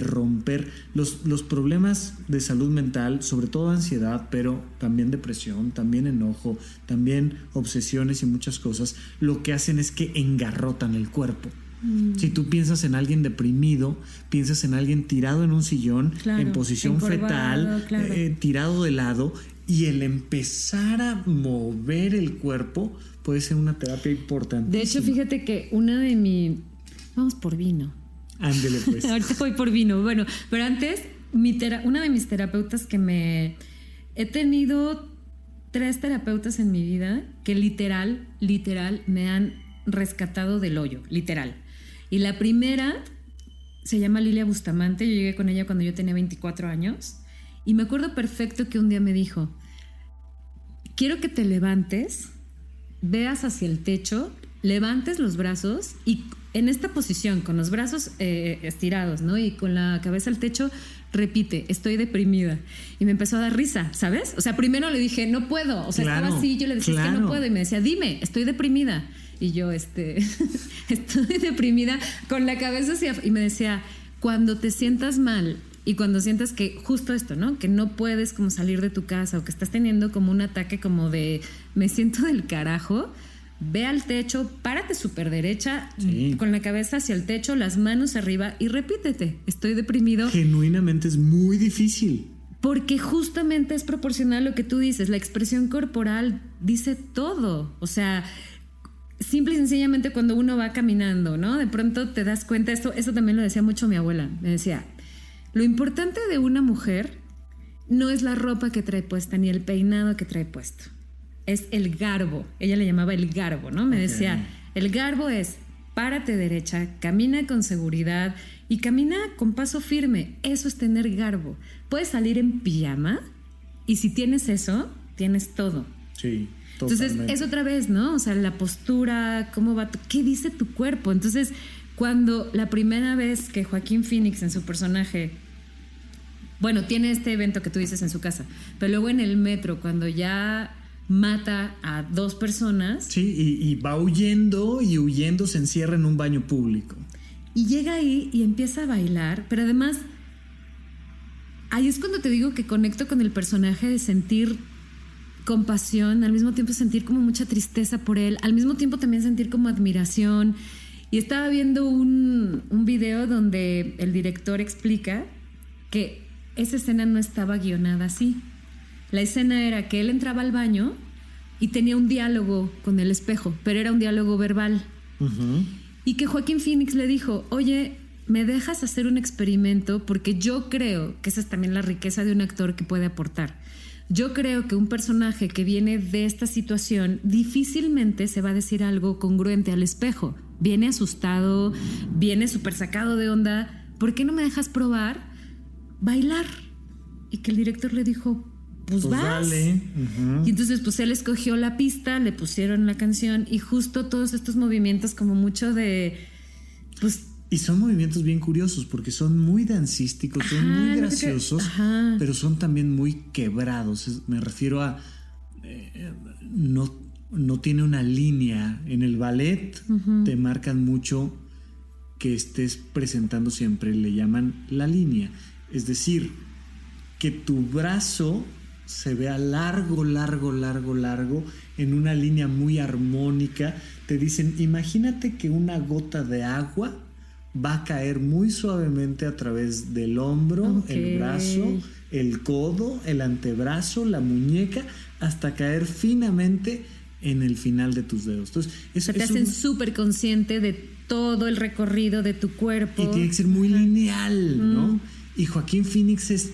romper los, los, problemas de salud mental, sobre todo ansiedad, pero también depresión, también enojo, también obsesiones y muchas cosas, lo que hacen es que engarrotan el cuerpo. Mm. Si tú piensas en alguien deprimido, piensas en alguien tirado en un sillón, en posición fetal, eh, tirado de lado, y el empezar a mover el cuerpo puede ser una terapia importante. De hecho, fíjate que una de mi... Vamos por vino. Ándele pues. Ahorita voy por vino. Bueno, pero antes, una de mis terapeutas que me... He tenido tres terapeutas en mi vida que literal, literal, me han rescatado del hoyo, literal. Y la primera se llama Lilia Bustamante, yo llegué con ella cuando yo tenía 24 años y me acuerdo perfecto que un día me dijo, quiero que te levantes, veas hacia el techo, levantes los brazos y en esta posición, con los brazos eh, estirados, ¿no? Y con la cabeza al techo, repite, estoy deprimida. Y me empezó a dar risa, ¿sabes? O sea, primero le dije, no puedo. O sea, estaba así, yo le decía, es que no puedo. Y me decía, dime, estoy deprimida y yo este, estoy deprimida con la cabeza hacia... Y me decía, cuando te sientas mal y cuando sientas que justo esto, ¿no? Que no puedes como salir de tu casa o que estás teniendo como un ataque como de me siento del carajo, ve al techo, párate súper derecha, con la cabeza hacia el techo, las manos arriba y repítete, estoy deprimido. Genuinamente es muy difícil. Porque justamente es proporcional a lo que tú dices, la expresión corporal dice todo. O sea, simple y sencillamente cuando uno va caminando, ¿no? De pronto te das cuenta, esto, esto también lo decía mucho mi abuela, me decía, lo importante de una mujer no es la ropa que trae puesta ni el peinado que trae puesto es el garbo. Ella le llamaba el garbo, ¿no? Me decía, el garbo es párate derecha, camina con seguridad y camina con paso firme. Eso es tener garbo. Puedes salir en pijama y si tienes eso, tienes todo. Sí. Entonces, es otra vez, ¿no? O sea, la postura, cómo va, qué dice tu cuerpo. Entonces, cuando la primera vez que Joaquín Phoenix en su personaje, bueno, tiene este evento que tú dices en su casa, pero luego en el metro, cuando ya mata a dos personas. Sí, y, va huyendo y huyendo se encierra en un baño público. Y llega ahí y empieza a bailar, pero además, ahí es cuando te digo que conecto con el personaje de sentir compasión, al mismo tiempo sentir como mucha tristeza por él, al mismo tiempo también sentir como admiración. Y estaba viendo un, un video donde el director explica que esa escena no estaba guionada así la escena era que él entraba al baño y tenía un diálogo con el espejo, pero era un diálogo verbal. Y que Joaquín Phoenix le dijo, oye, ¿me dejas hacer un experimento? Porque yo creo que esa es también la riqueza de un actor que puede aportar. Yo creo que un personaje que viene de esta situación difícilmente se va a decir algo congruente al espejo. Viene asustado, viene súper sacado de onda. ¿Por qué no me dejas probar bailar? Y que el director le dijo, pues, pues vas. Y entonces pues él escogió la pista, le pusieron la canción y justo todos estos movimientos como mucho de pues y son movimientos bien curiosos porque son muy dancísticos, son muy graciosos, pero son también muy quebrados. Me refiero a eh, no, no tiene una línea. En el ballet te marcan mucho que estés presentando siempre, le llaman la línea. Es decir, que tu brazo se vea largo, largo, largo, largo, en una línea muy armónica. Te dicen, imagínate que una gota de agua va a caer muy suavemente a través del hombro, el brazo, el codo, el antebrazo, la muñeca, hasta caer finamente en el final de tus dedos. Entonces, eso, te hacen súper consciente de todo el recorrido de tu cuerpo. Y tiene que ser muy lineal, ¿no? Y Joaquín Phoenix es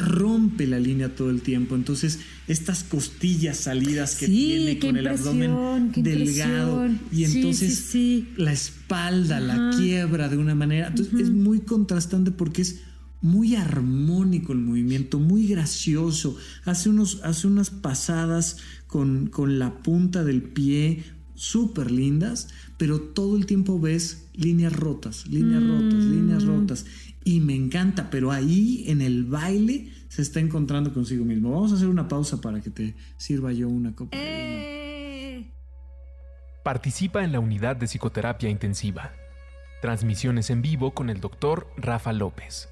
rompe la línea todo el tiempo. Entonces, estas costillas salidas que tiene con el abdomen delgado y entonces la espalda la quiebra de una manera. Entonces, es muy contrastante porque es muy armónico el movimiento, muy gracioso. Hace, unos, hace unas pasadas con, con la punta del pie súper lindas, pero todo el tiempo ves líneas rotas, líneas rotas, líneas mm. rotas y me encanta, pero ahí en el baile se está encontrando consigo mismo. Vamos a hacer una pausa para que te sirva yo una copa de vino. Eh. Participa en la unidad de psicoterapia intensiva. Transmisiones en vivo con el doctor Rafa López.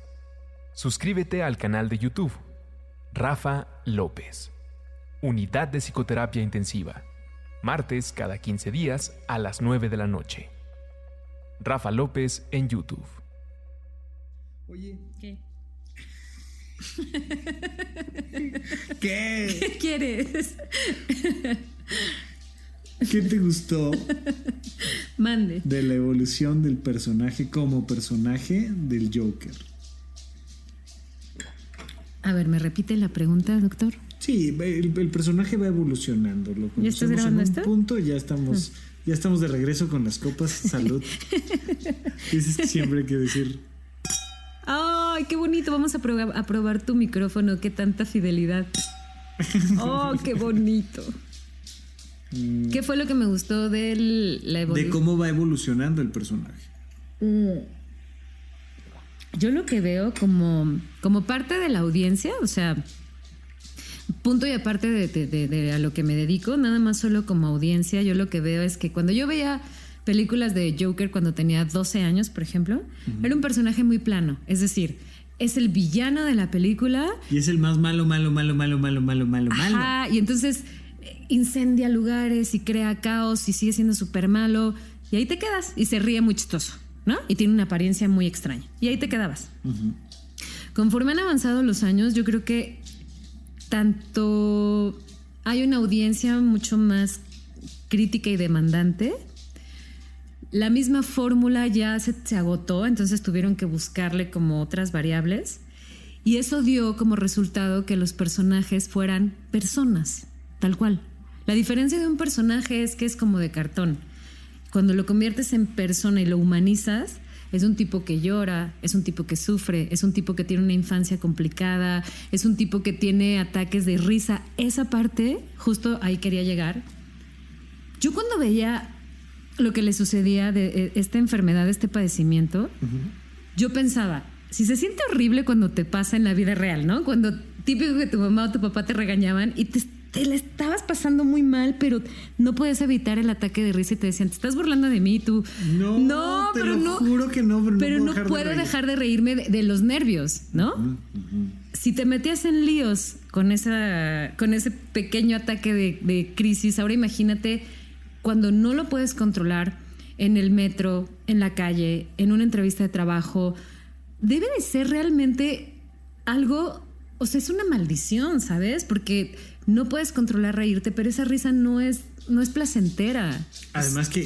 Suscríbete al canal de YouTube. Rafa López. Unidad de psicoterapia intensiva. Martes cada 15 días a las 9 de la noche. Rafa López en YouTube. Oye. ¿Qué? ¿Qué? ¿Qué quieres? ¿Qué te gustó? Mande. De la evolución del personaje como personaje del Joker. A ver, ¿me repite la pregunta, doctor? Sí, el, personaje va evolucionando. Lo ¿Ya estás grabando en un punto, ya estamos, ah. ya estamos de regreso con las copas. Salud. Dices que siempre hay que decir ¡Ay, qué bonito! Vamos a probar, tu micrófono. ¡Qué tanta fidelidad! ¡Oh, qué bonito! Mm. ¿Qué fue lo que me gustó de la evolución? De cómo va evolucionando el personaje. Mm. Yo lo que veo como, como parte de la audiencia, o sea, punto y aparte de, a lo que me dedico, nada más solo como audiencia, yo lo que veo es que cuando yo veía películas de Joker cuando tenía 12 años, por ejemplo, era un personaje muy plano. Es decir, es el villano de la película. Y es el más malo, malo, malo, malo, malo, malo, malo, malo. y entonces eh, incendia lugares y crea caos y sigue siendo súper malo. Y ahí te quedas y se ríe muy chistoso, ¿no? Y tiene una apariencia muy extraña. Y ahí te quedabas. Conforme han avanzado los años, yo creo que tanto hay una audiencia mucho más crítica y demandante. La misma fórmula ya se, agotó, entonces tuvieron que buscarle como otras variables. Y eso dio como resultado que los personajes fueran personas, tal cual. La diferencia de un personaje es que es como de cartón. Cuando lo conviertes en persona y lo humanizas, es un tipo que llora, es un tipo que sufre, es un tipo que tiene una infancia complicada, es un tipo que tiene ataques de risa. Esa parte, justo ahí quería llegar. Yo cuando veía lo que le sucedía de eh, esta enfermedad, este padecimiento, yo pensaba, si se siente horrible cuando te pasa en la vida real, ¿no? Cuando típico que tu mamá o tu papá te regañaban y te te la estabas pasando muy mal, pero no puedes evitar el ataque de risa y te decían, te estás burlando de mí, tú. No, no te pero lo no. Juro que no, pero no, puedo dejar de reírme de, los nervios, ¿no? Si te metías en líos con, esa, con ese pequeño ataque de, de crisis, ahora imagínate cuando no lo puedes controlar en el metro, en la calle, en una entrevista de trabajo, debe de ser realmente algo, o sea, es una maldición, ¿sabes? Porque no puedes controlar reírte, pero esa risa no es, no es placentera. Además que,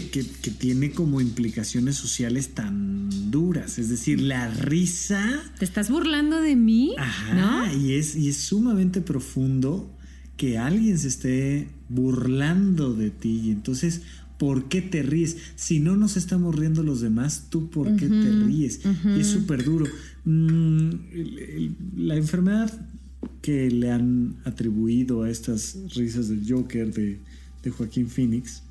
tiene como implicaciones sociales tan duras, es decir, la risa... ¿Te estás burlando de mí? Ajá, y, es, y es sumamente profundo que alguien se esté burlando de ti y entonces ¿por qué te ríes? Si no nos estamos riendo los demás, ¿tú por qué te ríes? Y es súper duro. Mm, la enfermedad que le han atribuido a estas risas del Joker de, Joaquín Phoenix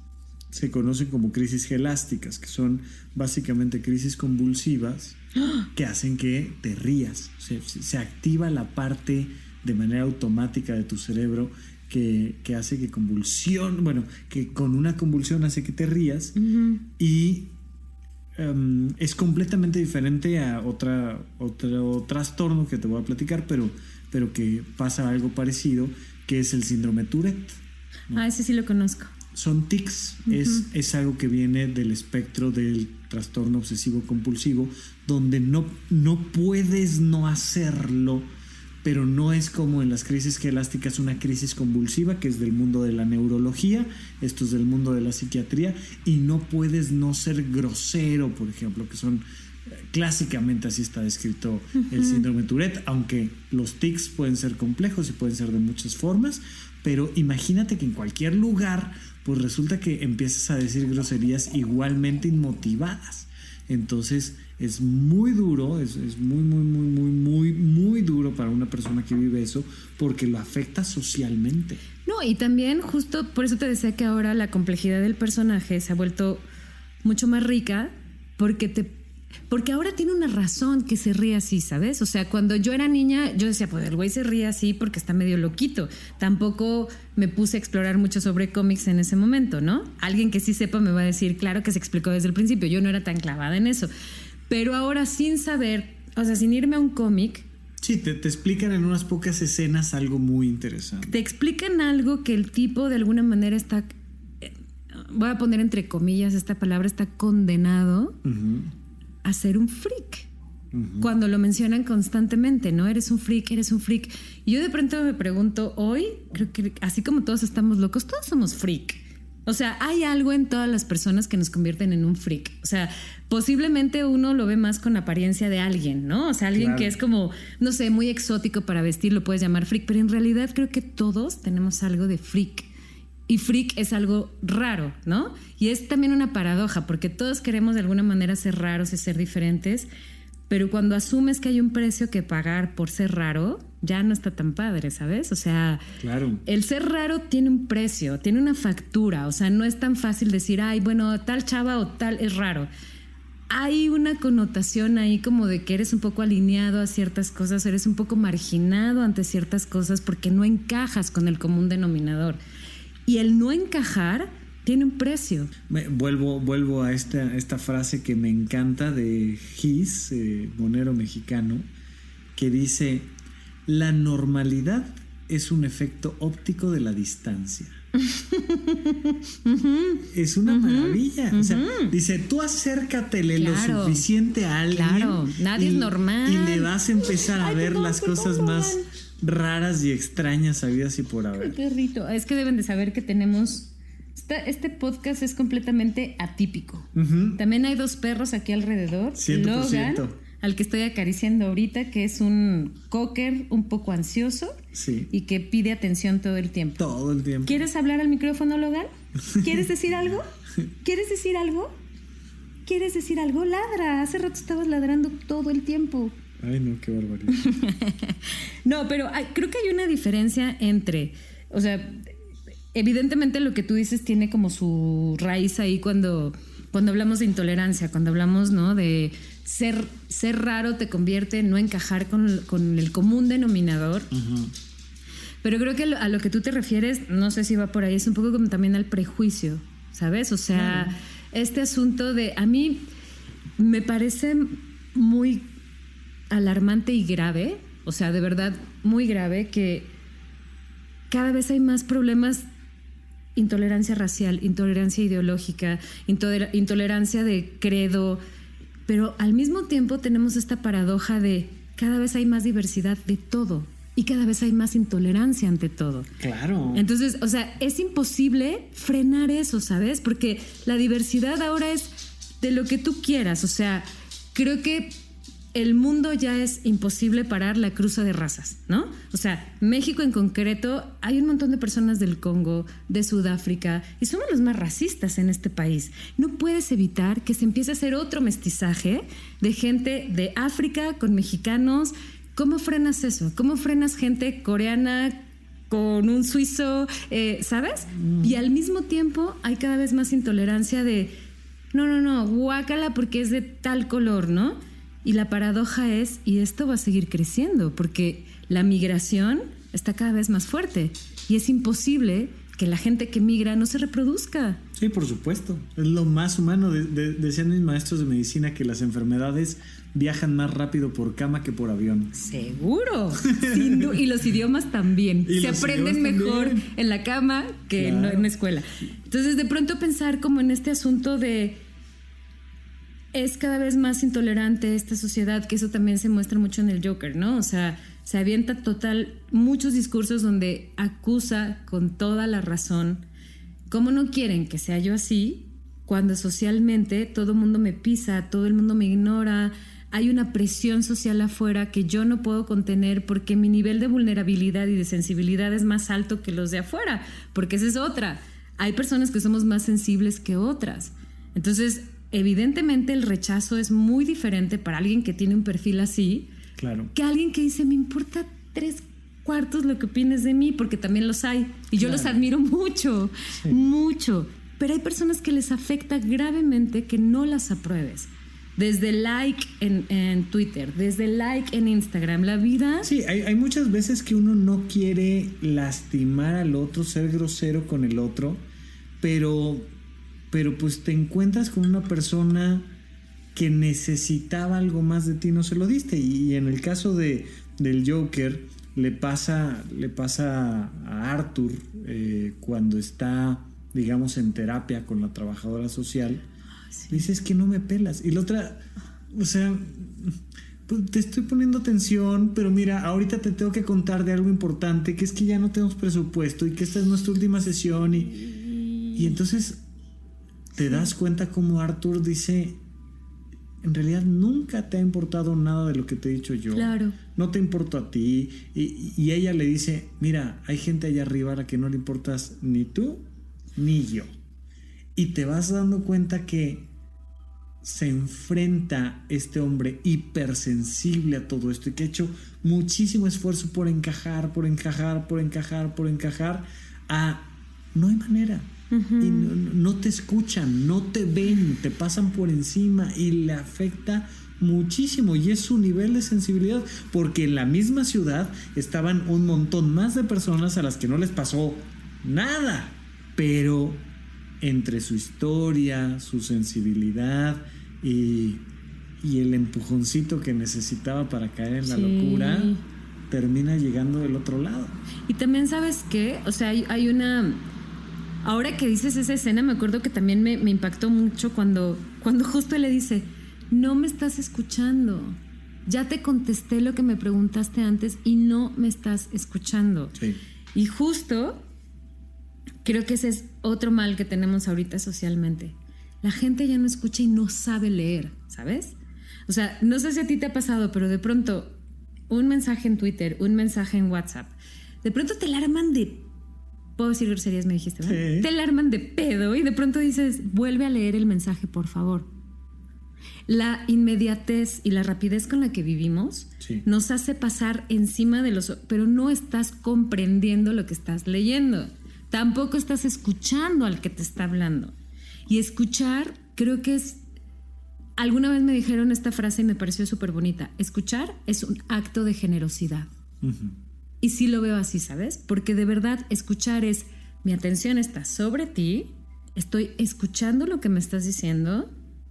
se conocen como crisis gelásticas, que son básicamente crisis convulsivas que hacen que te rías. Se, activa la parte de manera automática de tu cerebro que, hace que convulsión, bueno, que con una convulsión hace que te rías y em, es completamente diferente a otra, otro trastorno que te voy a platicar, pero pero que pasa algo parecido, que es el síndrome Tourette. Ah, ese sí lo conozco. Son tics, es, es algo que viene del espectro del trastorno obsesivo compulsivo, donde no, no puedes no hacerlo, pero no es como en las crisis elásticas una crisis convulsiva, que es del mundo de la neurología, esto es del mundo de la psiquiatría, y no puedes no ser grosero, por ejemplo, que son Clásicamente así está descrito el síndrome Tourette, aunque los tics pueden ser complejos y pueden ser de muchas formas, pero imagínate que en cualquier lugar, pues resulta que empiezas a decir groserías igualmente inmotivadas. Entonces es muy duro, es, muy, muy, muy, muy, muy, muy duro para una persona que vive eso porque lo afecta socialmente. No, y también justo por eso te decía que ahora la complejidad del personaje se ha vuelto mucho más rica porque te porque ahora tiene una razón que se ríe así, ¿sabes? O sea, cuando yo era niña, yo decía, pues el güey se ríe así porque está medio loquito. Tampoco me puse a explorar mucho sobre cómics en ese momento, ¿no? Alguien que sí sepa me va a decir, claro que se explicó desde el principio, yo no era tan clavada en eso. Pero ahora sin saber, o sea, sin irme a un cómic, Sí, te, te, explican en unas pocas escenas algo muy interesante. Te explican algo que el tipo de alguna manera está, eh, voy a poner entre comillas esta palabra, está condenado a ser un freak. Cuando lo mencionan constantemente, ¿no? Eres un freak, eres un freak. Y yo de pronto me pregunto, hoy, creo que así como todos estamos locos, todos somos freak. O sea, hay algo en todas las personas que nos convierten en un freak. O sea, posiblemente uno lo ve más con apariencia de alguien, ¿no? O sea, alguien que es como, no sé, muy exótico para vestir, lo puedes llamar freak, pero en realidad creo que todos tenemos algo de freak. Y freak es algo raro, ¿no? Y es también una paradoja, porque todos queremos de alguna manera ser raros y ser diferentes, pero cuando asumes que hay un precio que pagar por ser raro, ya no está tan padre, ¿sabes? O sea, claro. el ser raro tiene un precio, tiene una factura, o sea, no es tan fácil decir, ay, bueno, tal chava o tal es raro. Hay una connotación ahí como de que eres un poco alineado a ciertas cosas, eres un poco marginado ante ciertas cosas porque no encajas con el común denominador. Y el no encajar tiene un precio. vuelvo, vuelvo a esta, esta frase que me encanta de Gis, eh, monero mexicano, que dice, la normalidad es un efecto óptico de la distancia. es una maravilla. o sea, dice, tú acércatele lo suficiente a alguien. Claro, nadie es normal. Y le vas a empezar a ver las cosas más raras y extrañas habidas y por haber. perrito. Es que deben de saber que tenemos. Este podcast es completamente atípico. También hay dos perros aquí alrededor. 100%. Logan, al que estoy acariciando ahorita, que es un cocker un poco ansioso sí. y que pide atención todo el tiempo. Todo el tiempo. ¿Quieres hablar al micrófono, Logan? ¿Quieres decir algo? ¿Quieres decir algo? ¿Quieres decir algo? Ladra. Hace rato estabas ladrando todo el tiempo. Ay, no, qué barbaridad. no, pero creo que hay una diferencia entre, o sea, evidentemente lo que tú dices tiene como su raíz ahí cuando, cuando hablamos de intolerancia, cuando hablamos, ¿no? De ser, ser raro te convierte en no encajar con, el común denominador. Pero creo que a lo que tú te refieres, no sé si va por ahí, es un poco como también al prejuicio, ¿sabes? O sea, este asunto de, a mí me parece muy alarmante y grave, o sea, de verdad muy grave, que cada vez hay más problemas, intolerancia racial, intolerancia ideológica, intolerancia de credo, pero al mismo tiempo tenemos esta paradoja de cada vez hay más diversidad de todo y cada vez hay más intolerancia ante todo. Claro. Entonces, o sea, es imposible frenar eso, ¿sabes? Porque la diversidad ahora es de lo que tú quieras, o sea, creo que el mundo ya es imposible parar la cruza de razas, ¿no? O sea, México en concreto, hay un montón de personas del Congo, de Sudáfrica, y somos los más racistas en este país. No puedes evitar que se empiece a hacer otro mestizaje de gente de África con mexicanos. ¿Cómo frenas eso? ¿Cómo frenas gente coreana con un suizo, eh, ¿sabes? Mm. Y al mismo tiempo hay cada vez más intolerancia de, no, no, no, guácala porque es de tal color, ¿no? Y la paradoja es, y esto va a seguir creciendo, porque la migración está cada vez más fuerte y es imposible que la gente que migra no se reproduzca. Sí, por supuesto. Es lo más humano. decían mis maestros de medicina que las enfermedades viajan más rápido por cama que por avión. Seguro. y los idiomas también. se aprenden mejor en la cama que en la escuela. Entonces, de pronto pensar como en este asunto de es cada vez más intolerante esta sociedad, que eso también se muestra mucho en el Joker, ¿no? O sea, se avienta total muchos discursos donde acusa con toda la razón cómo no quieren que sea yo así cuando socialmente todo el mundo me pisa, todo el mundo me ignora, hay una presión social afuera que yo no puedo contener porque mi nivel de vulnerabilidad y de sensibilidad es más alto que los de afuera, porque esa es otra. Hay personas que somos más sensibles que otras. Entonces, evidentemente el rechazo es muy diferente para alguien que tiene un perfil así claro. que alguien que dice, me importa tres cuartos lo que opines de mí, porque también los hay. Y yo los admiro mucho, mucho. Pero hay personas que les afecta gravemente que no las apruebes. Desde like en, Twitter, desde like en Instagram, la vida... Sí, hay, hay muchas veces que uno no quiere lastimar al otro, ser grosero con el otro, pero pero pues te encuentras con una persona que necesitaba algo más de ti, no se lo diste. Y, en el caso de, del Joker, le pasa, le pasa a Arthur eh, cuando está, digamos, en terapia con la trabajadora social. Dices que no me pelas. Y la otra, o sea, pues, te estoy poniendo atención, pero mira, ahorita te tengo que contar de algo importante, que es que ya no tenemos presupuesto y que esta es nuestra última sesión. Y, y entonces te das cuenta como Arthur dice, en realidad nunca te ha importado nada de lo que te he dicho yo. Claro. No te importo a ti. Y, ella le dice, mira, hay gente allá arriba a la que no le importas ni tú ni yo. Y te vas dando cuenta que se enfrenta este hombre hipersensible a todo esto y que ha hecho muchísimo esfuerzo por encajar, por encajar, por encajar, por encajar, a no hay manera y no, te escuchan, no te ven, te pasan por encima y le afecta muchísimo. Y es su nivel de sensibilidad porque en la misma ciudad estaban un montón más de personas a las que no les pasó nada, pero entre su historia, su sensibilidad y, el empujoncito que necesitaba para caer en la locura, termina llegando del otro lado. Y también sabes que, o sea, hay, una Ahora que dices esa escena, me acuerdo que también me, impactó mucho cuando, cuando justo le dice, no me estás escuchando. Ya te contesté lo que me preguntaste antes y no me estás escuchando. Y justo creo que ese es otro mal que tenemos ahorita socialmente. La gente ya no escucha y no sabe leer, ¿sabes? O sea, no sé si a ti te ha pasado, pero de pronto un mensaje en Twitter, un mensaje en WhatsApp, de pronto te la arman de puedo decir groserías, me dijiste, ¿verdad? Te la arman de pedo y de pronto dices, vuelve a leer el mensaje, por favor. La inmediatez y la rapidez con la que vivimos nos hace pasar encima de los... pero no estás comprendiendo lo que estás leyendo. Tampoco estás escuchando al que te está hablando. Y escuchar creo que es... Alguna vez me dijeron esta frase y me pareció súper bonita. Escuchar es un acto de generosidad. Y sí lo veo así, ¿sabes? Porque de verdad escuchar es, mi atención está sobre ti, estoy escuchando lo que me estás diciendo,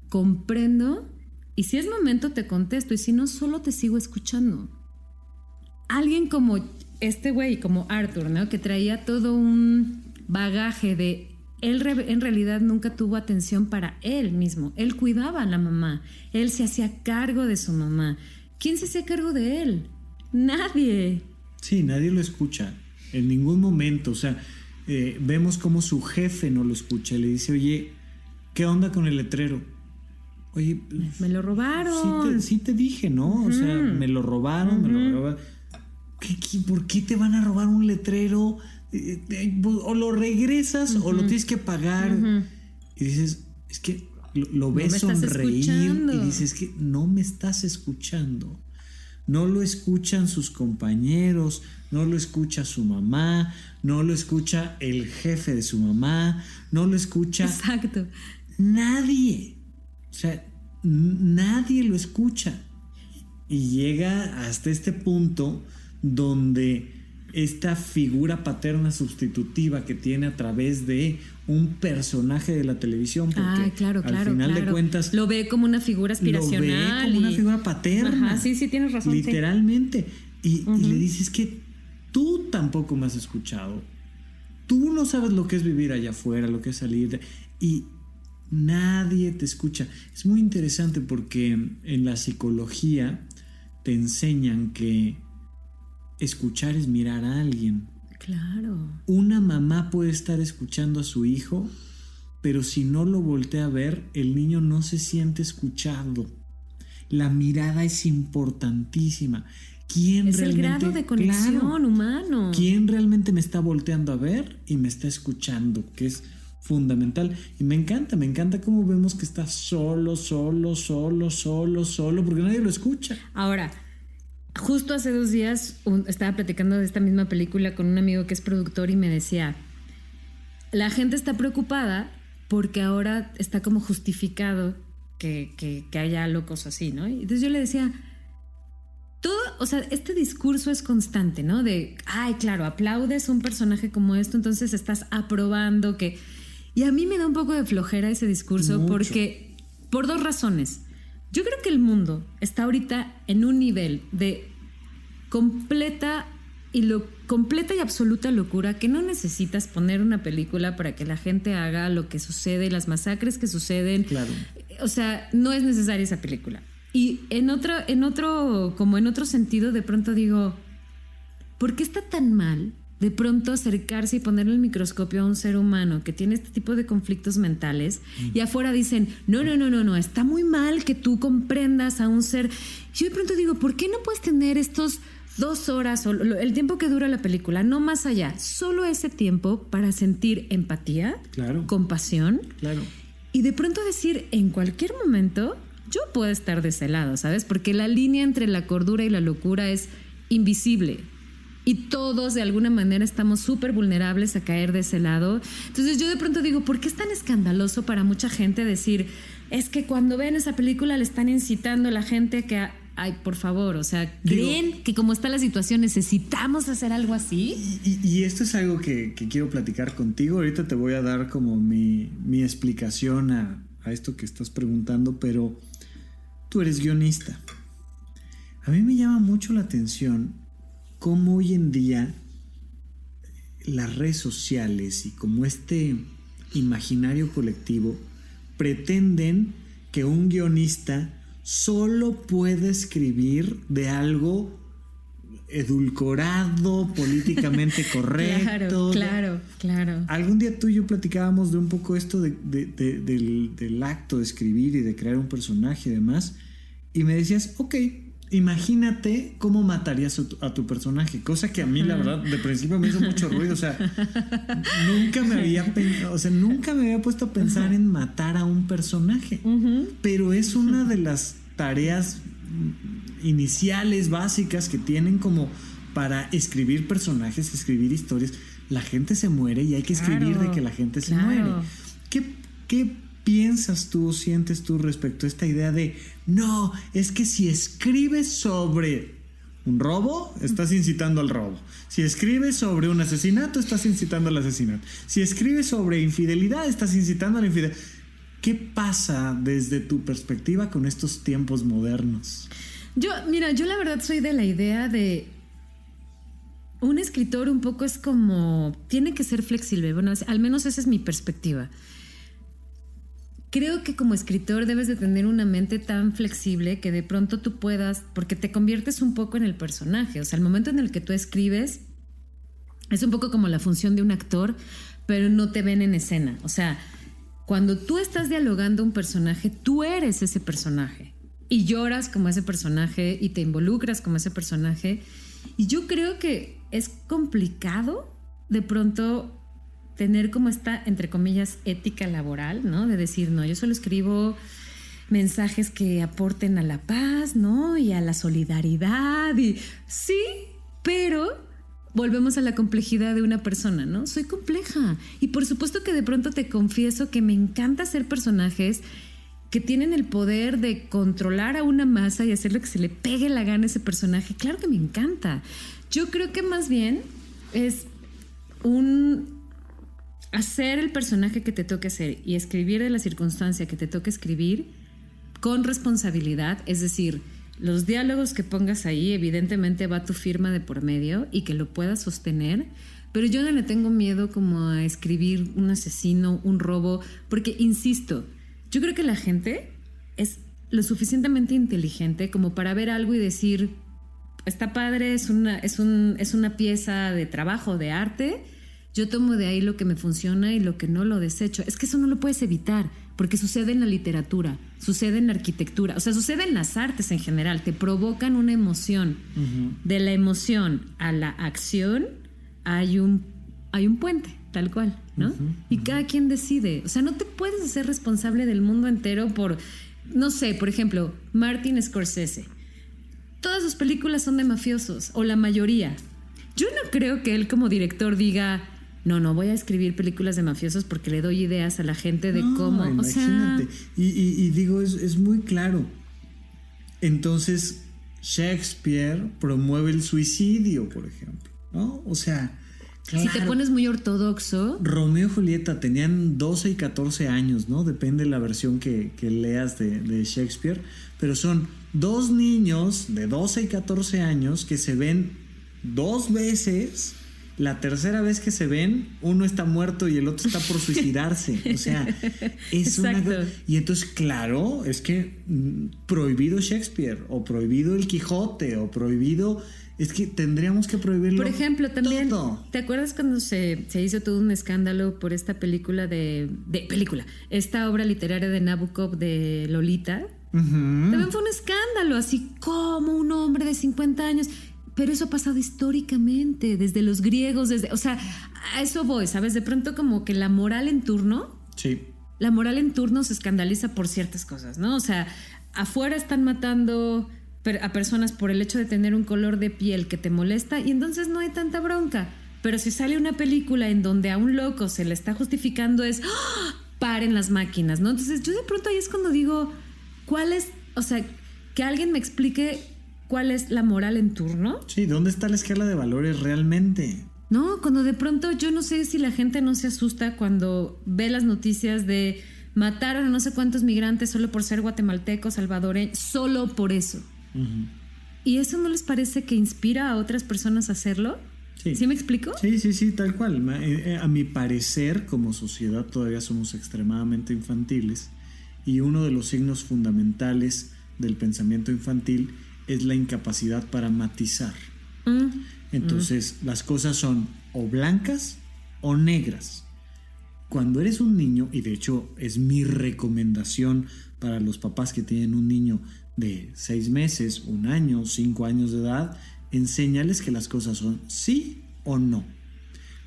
comprendo, y si es momento te contesto, y si no, solo te sigo escuchando. Alguien como este güey, como Arthur, ¿no? Que traía todo un bagaje de... Él en realidad nunca tuvo atención para él mismo. Él cuidaba a la mamá. Él se hacía cargo de su mamá. ¿Quién se hacía cargo de él? Nadie. Sí, nadie lo escucha en ningún momento. O sea, eh, vemos como su jefe no lo escucha. Le dice, oye, ¿qué onda con el letrero? Oye, me lo robaron. Sí te, dije, ¿no? O sea, me lo robaron, me lo robaron. por qué te van a robar un letrero? Eh, eh, o lo regresas o lo tienes que pagar. Y dices, es que lo, ves sonreír y dices que no me estás escuchando no lo escuchan sus compañeros, no lo escucha su mamá, no lo escucha el jefe de su mamá, no lo escucha Exacto. nadie. O sea, nadie lo escucha. Y llega hasta este punto donde esta figura paterna sustitutiva que tiene a través de un personaje de la televisión. Porque ah, claro, al final de cuentas. Lo ve como una figura aspiracional. Lo ve como una figura paterna. sí, sí, tienes razón. Literalmente. Y, le dices que tú tampoco me has escuchado. Tú no sabes lo que es vivir allá afuera, lo que es salir. y nadie te escucha. Es muy interesante porque en la psicología te enseñan que escuchar es mirar a alguien. Claro. Una mamá puede estar escuchando a su hijo, pero si no lo voltea a ver, el niño no se siente escuchado. La mirada es importantísima. ¿Quién es el grado de conexión humano. ¿Quién realmente me está volteando a ver y me está escuchando? Que es fundamental. Y me encanta, me encanta cómo vemos que está solo, solo, solo, solo, solo, porque nadie lo escucha. Ahora, Justo hace dos días estaba platicando de esta misma película con un amigo que es productor y me decía, la gente está preocupada porque ahora está como justificado que, que, haya locos así, ¿no? entonces yo le decía, todo, o sea, este discurso es constante, ¿no? De, ay, claro, aplaudes un personaje como esto, entonces estás aprobando que... Y a mí me da un poco de flojera ese discurso porque, por dos razones. Yo creo que el mundo está ahorita en un nivel de completa y lo completa y absoluta locura que no necesitas poner una película para que la gente haga lo que sucede, las masacres que suceden. Claro. O sea, no es necesaria esa película. Y en otro, en otro, como en otro sentido, de pronto digo, ¿por qué está tan mal de pronto acercarse y ponerle el microscopio a un ser humano que tiene este tipo de conflictos mentales y afuera dicen, no, no, no, no, no, está muy mal que tú comprendas a un ser. Yo de pronto digo, ¿por qué no puedes tener estos dos horas o el tiempo que dura la película, no más allá, solo ese tiempo para sentir empatía, claro. compasión? Claro. Y de pronto decir, en cualquier momento, yo puedo estar de ese lado, ¿sabes? Porque la línea entre la cordura y la locura es invisible y todos de alguna manera estamos súper vulnerables a caer de ese lado. Entonces yo de pronto digo, ¿por qué es tan escandaloso para mucha gente decir, es que cuando ven esa película le están incitando a la gente que, ay, por favor, o sea, ¿creen que como está la situación necesitamos hacer algo así? Y, esto es algo que, quiero platicar contigo. Ahorita te voy a dar como mi, mi explicación a, a esto que estás preguntando, pero tú eres guionista. A mí me llama mucho la atención cómo hoy en día las redes sociales y como este imaginario colectivo pretenden que un guionista solo puede escribir de algo edulcorado, políticamente correcto. Claro, claro, claro. Algún día tú y yo platicábamos de un poco esto del, del, acto de escribir y de crear un personaje y demás. Y me decías, ok, imagínate cómo matarías a tu, personaje, cosa que a mí la verdad de principio me hizo mucho ruido, o sea, nunca me había o sea, nunca me había puesto a pensar en matar a un personaje, pero es una de las tareas iniciales básicas que tienen como para escribir personajes, escribir historias. La gente se muere y hay que escribir de que la gente se muere. ¿Qué, ¿Qué piensas tú, sientes tú respecto a esta idea de, no, es que si escribes sobre un robo, estás incitando al robo. Si escribes sobre un asesinato, estás incitando al asesinato. Si escribes sobre infidelidad, estás incitando a la infidelidad. ¿Qué pasa desde tu perspectiva con estos tiempos modernos? Yo, mira, yo la verdad soy de la idea de un escritor un poco es como, tiene que ser flexible, bueno, al menos esa es mi perspectiva creo que como escritor debes de tener una mente tan flexible que de pronto tú puedas, porque te conviertes un poco en el personaje, o sea, el momento en el que tú escribes es un poco como la función de un actor, pero no te ven en escena, o sea, cuando tú estás dialogando un personaje, tú eres ese personaje. Y lloras como ese personaje y te involucras como ese personaje. Y yo creo que es complicado de pronto tener como esta, entre comillas, ética laboral, ¿no? De decir, no, yo solo escribo mensajes que aporten a la paz, ¿no? Y a la solidaridad. Y sí, pero volvemos a la complejidad de una persona, ¿no? Soy compleja. Y por supuesto que de pronto te confieso que me encanta hacer personajes que tienen el poder de controlar a una masa y hacer lo que se le pegue la gana a ese personaje. Claro que me encanta. Yo creo que más bien es un hacer el personaje que te toque hacer y escribir de la circunstancia que te toque escribir con responsabilidad, es decir, los diálogos que pongas ahí, evidentemente va tu firma de por medio y que lo puedas sostener, pero yo no le tengo miedo como a escribir un asesino, un robo, porque, insisto, yo creo que la gente es lo suficientemente inteligente como para ver algo y decir, está padre, es una, es un, es una pieza de trabajo, de arte, yo tomo de ahí lo que me funciona y lo que no lo desecho. Es que eso no lo puedes evitar, porque sucede en la literatura, sucede en la arquitectura, o sea, sucede en las artes en general, te provocan una emoción. De la emoción a la acción hay un, hay un puente, tal cual, ¿no? y cada quien decide, o sea, no te puedes hacer responsable del mundo entero por, no sé, por ejemplo, Martin Scorsese. Todas sus películas son de mafiosos, o la mayoría. Yo no creo que él como director diga, no, no voy a escribir películas de mafiosos porque le doy ideas a la gente de cómo. Imagínate. y, digo, es, muy claro. Entonces, Shakespeare promueve el suicidio, por ejemplo. ¿No? O sea. si te pones muy ortodoxo. Romeo y Julieta tenían 12 y 14 años, ¿no? Depende de la versión que, leas de, de Shakespeare. Pero son dos niños de 12 y 14 años que se ven dos veces la tercera vez que se ven, uno está muerto y el otro está por suicidarse. O sea, es una Y entonces, claro, es que mm, prohibido Shakespeare, o prohibido el Quijote, o prohibido. Es que tendríamos que prohibirlo. Por ejemplo, también. ¿Te acuerdas cuando se, hizo todo un escándalo por esta película de, de. película. Esta obra literaria de Nabokov de Lolita? También fue un escándalo, así como un hombre de 50 años pero eso ha pasado históricamente, desde los griegos, desde, o sea, a eso voy, ¿sabes? De pronto como que la moral en turno, sí. La moral en turno se escandaliza por ciertas cosas, ¿no? O sea, afuera están matando a personas por el hecho de tener un color de piel que te molesta y entonces no hay tanta bronca. Pero si sale una película en donde a un loco se le está justificando es ¡Ah! paren las máquinas, ¿no? Entonces yo de pronto ahí es cuando digo, ¿cuál es, o sea, que alguien me explique cuál es la moral en turno. Sí, ¿dónde está la escala de valores realmente? No, cuando de pronto yo no sé si la gente no se asusta cuando ve las noticias de mataron a no sé cuántos migrantes solo por ser guatemaltecos, salvadoreños, solo por eso. ¿Y eso no les parece que inspira a otras personas a hacerlo? Sí. me explico? Sí, sí, sí, tal cual. Eh, eh, a mi parecer, como sociedad todavía somos extremadamente infantiles y uno de los signos fundamentales del pensamiento infantil es la incapacidad para matizar. Mm. Entonces, mm. las cosas son o blancas o negras. Cuando eres un niño, y de hecho es mi recomendación para los papás que tienen un niño de seis meses, un año, cinco años de edad, enséñales que las cosas son sí o no.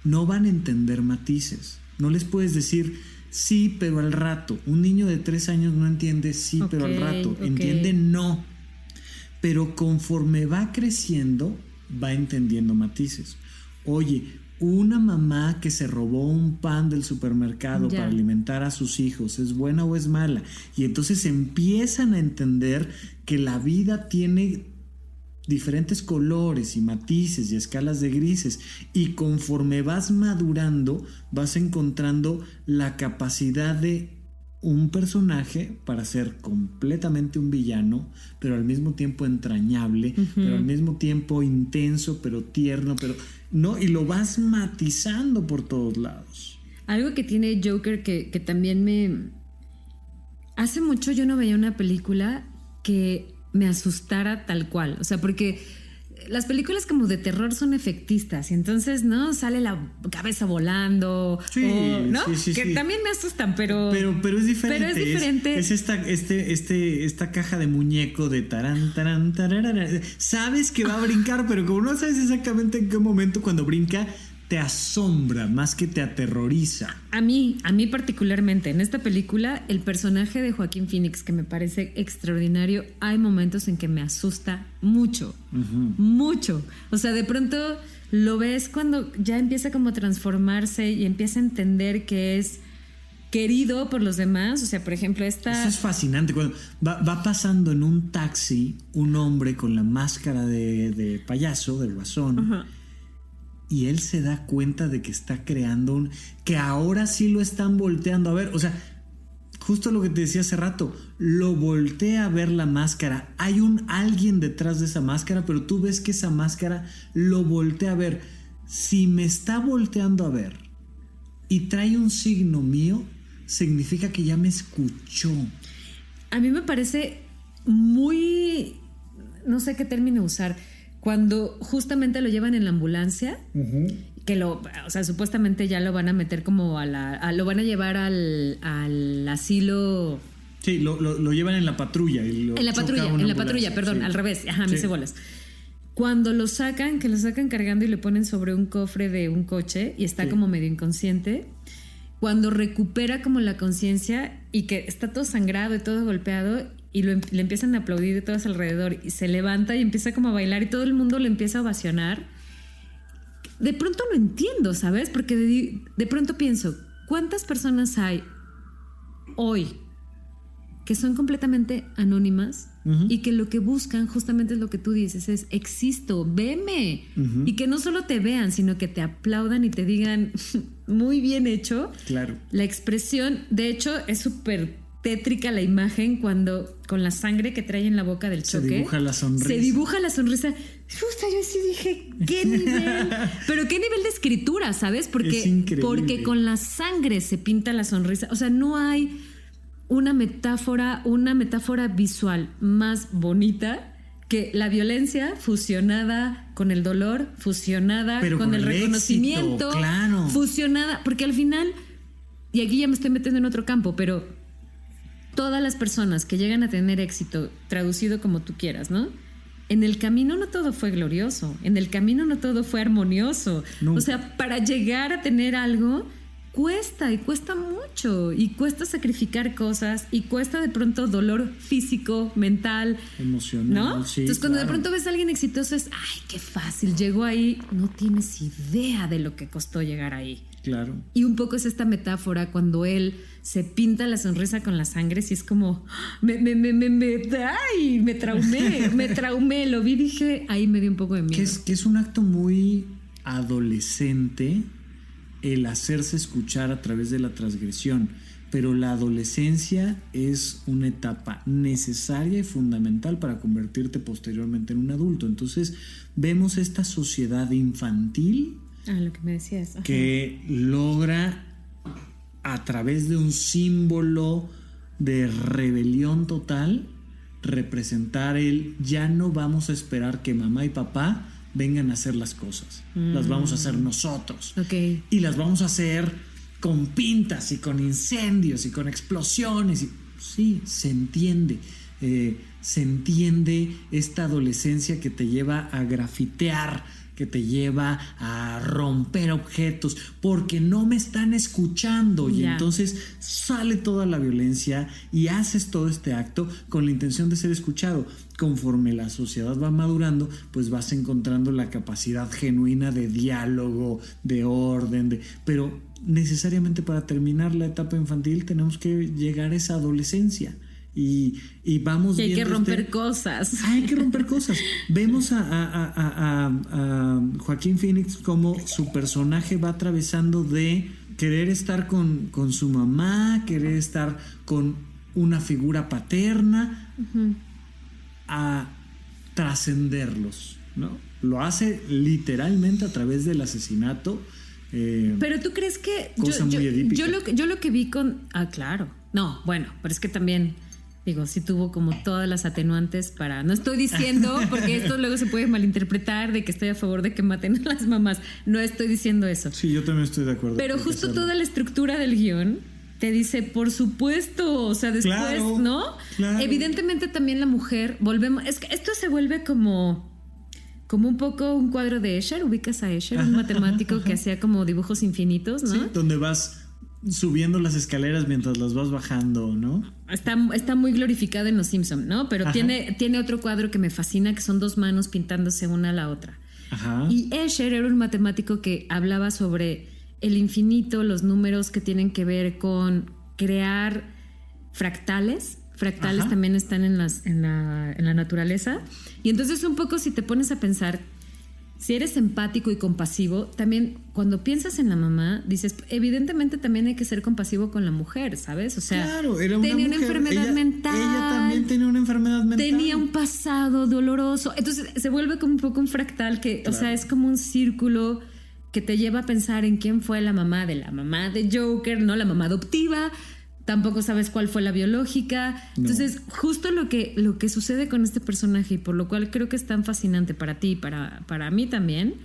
No van a entender matices. No les puedes decir sí, pero al rato. Un niño de tres años no entiende sí, pero al rato. Entiende no. Pero conforme va creciendo, va entendiendo matices. Oye, una mamá que se robó un pan del supermercado para alimentar a sus hijos, ¿es buena o es mala? Y entonces empiezan a entender que la vida tiene diferentes colores y matices y escalas de grises y conforme vas madurando vas encontrando la capacidad de un personaje para ser completamente un villano, pero al mismo tiempo entrañable, pero al mismo tiempo intenso, pero tierno, pero no, y lo vas matizando por todos lados. Algo que tiene Joker que, que también me... Hace mucho yo no veía una película que me asustara tal cual. O sea, porque las películas como de terror son efectistas y entonces, ¿no? Sale la cabeza volando. Sí, ¿no? que también me asustan, pero, pero... Pero es diferente. Pero es diferente. Es, esta, este, este, esta caja de muñeco de tarán, tarán, tarán, Sabes que va a brincar, pero como no sabes exactamente en qué momento cuando brinca, te asombra más que te aterroriza. A mí, a mí particularmente, en esta película, el personaje de Joaquín Phoenix, que me parece extraordinario, hay momentos en que me asusta mucho, mucho. O sea, de pronto lo ves cuando ya empieza como a transformarse y empieza a entender que es querido por los demás. O sea, por ejemplo, esta... Eso es fascinante. Cuando va, pasando en un taxi un hombre con la máscara de, payaso, del guasón y él se da cuenta de que está creando un... que ahora sí lo están volteando a ver. O sea, justo lo que te decía hace rato, lo voltea a ver la máscara. Hay un alguien detrás de esa máscara, pero tú ves que esa máscara lo voltea a ver. Si me está volteando a ver y trae un signo mío, significa que ya me escuchó. A mí me parece muy... no sé qué término usar cuando justamente lo llevan en la ambulancia, que lo, o sea, supuestamente ya lo van a meter como a la, lo van a llevar al, al asilo. Sí, lo, lo, llevan en la patrulla. en la patrulla, en la patrulla, perdón, al revés, ajá, me hice bolas. Cuando lo sacan, que lo sacan cargando y le ponen sobre un cofre de un coche y está como medio inconsciente, cuando recupera como la conciencia y que está todo sangrado y todo golpeado y le empiezan a aplaudir de todos alrededor y se levanta y empieza como a bailar y todo el mundo le empieza a ovacionar. De pronto lo entiendo, ¿sabes? Porque de, pronto pienso, ¿cuántas personas hay hoy que son completamente anónimas y que lo que buscan justamente es lo que tú dices, es existo, veme. Y que no solo te vean, sino que te aplaudan y te digan, muy bien hecho. Claro. La expresión, de hecho, es súper tétrica la imagen cuando con la sangre que trae en la boca del choque. Se dibuja la sonrisa. Se dibuja la sonrisa. Justo yo sí dije, ¿qué nivel? Pero qué nivel de escritura, ¿sabes? Porque, porque con la sangre se pinta la sonrisa. O sea, no hay una metáfora, una metáfora visual más bonita que la violencia fusionada con el dolor, fusionada con, el, reconocimiento, claro. fusionada, porque al final, y aquí ya me estoy metiendo en otro campo, pero todas las personas que llegan a tener éxito, traducido como tú quieras, ¿no? En el camino no todo fue glorioso, en el camino no todo fue armonioso. O sea, para llegar a tener algo, cuesta y cuesta mucho y cuesta sacrificar cosas y cuesta de pronto dolor físico, mental, emocional. ¿no? Entonces cuando de pronto ves a alguien exitoso es, ay, qué fácil, llegó ahí, no tienes idea de lo que costó llegar ahí. Claro. Y un poco es esta metáfora cuando él se pinta la sonrisa con la sangre, si es como, me, me, me, me, me, ay, me traumé, me traumé, lo vi, dije, ahí me dio un poco de miedo. Que es, que es un acto muy adolescente el hacerse escuchar a través de la transgresión, pero la adolescencia es una etapa necesaria y fundamental para convertirte posteriormente en un adulto. Entonces vemos esta sociedad infantil ah, lo que, me decías. que logra a través de un símbolo de rebelión total representar el ya no vamos a esperar que mamá y papá vengan a hacer las cosas. Las vamos a hacer mm. nosotros. Y las vamos a hacer con pintas y con incendios y con explosiones. Y, sí, se entiende. Eh, se entiende esta adolescencia que te lleva a grafitear, que te lleva a romper objetos, porque no me están escuchando. Y entonces sale toda la violencia y haces todo este acto con la intención de ser escuchado. Conforme la sociedad va madurando, pues vas encontrando la capacidad genuina de diálogo, de orden, de... pero necesariamente para terminar la etapa infantil tenemos que llegar a esa adolescencia. Y, y vamos hay que romper este cosas. Hay que romper cosas. Vemos a, a, a, Joaquín Phoenix como su personaje va atravesando de querer estar con, con su mamá, querer estar con una figura paterna, a trascenderlos, ¿no? Lo hace literalmente a través del asesinato. Eh, pero tú crees que yo, yo, yo, lo, yo lo que vi con... Ah, claro. No, bueno, pero es que también Digo, sí tuvo como todas las atenuantes para. No estoy diciendo, porque esto luego se puede malinterpretar de que estoy a favor de que maten a las mamás. No estoy diciendo eso. Sí, yo también estoy de acuerdo. Pero justo toda la estructura del guion te dice, por supuesto, o sea, después, ¿no? Evidentemente también la mujer, volvemos. Es que esto se vuelve como. Como un poco un cuadro de Escher, ubicas a Escher, un matemático que hacía como dibujos infinitos, ¿no? Sí, donde vas subiendo las escaleras mientras las vas bajando, ¿no? Está, está muy glorificado en Los Simpson, ¿no? Pero tiene, tiene otro cuadro que me fascina, que son dos manos pintándose una a la otra. Ajá. Y Escher era un matemático que hablaba sobre el infinito, los números que tienen que ver con crear fractales. Fractales también están en, las, en, la, en la naturaleza. Y entonces un poco si te pones a pensar si eres empático y compasivo, también cuando piensas en la mamá, dices, evidentemente también hay que ser compasivo con la mujer, ¿sabes? O sea, claro, era una tenía una enfermedad mental. Ella también tenía una enfermedad mental. Tenía un pasado doloroso. Entonces se vuelve como un poco un fractal que, o sea, es como un círculo que te lleva a pensar en quién fue la mamá de la mamá de Joker, ¿no? La mamá adoptiva, tampoco sabes cuál fue la biológica. Entonces, justo lo que, lo que sucede con este personaje y por lo cual creo que es tan fascinante para ti y para, para mí también,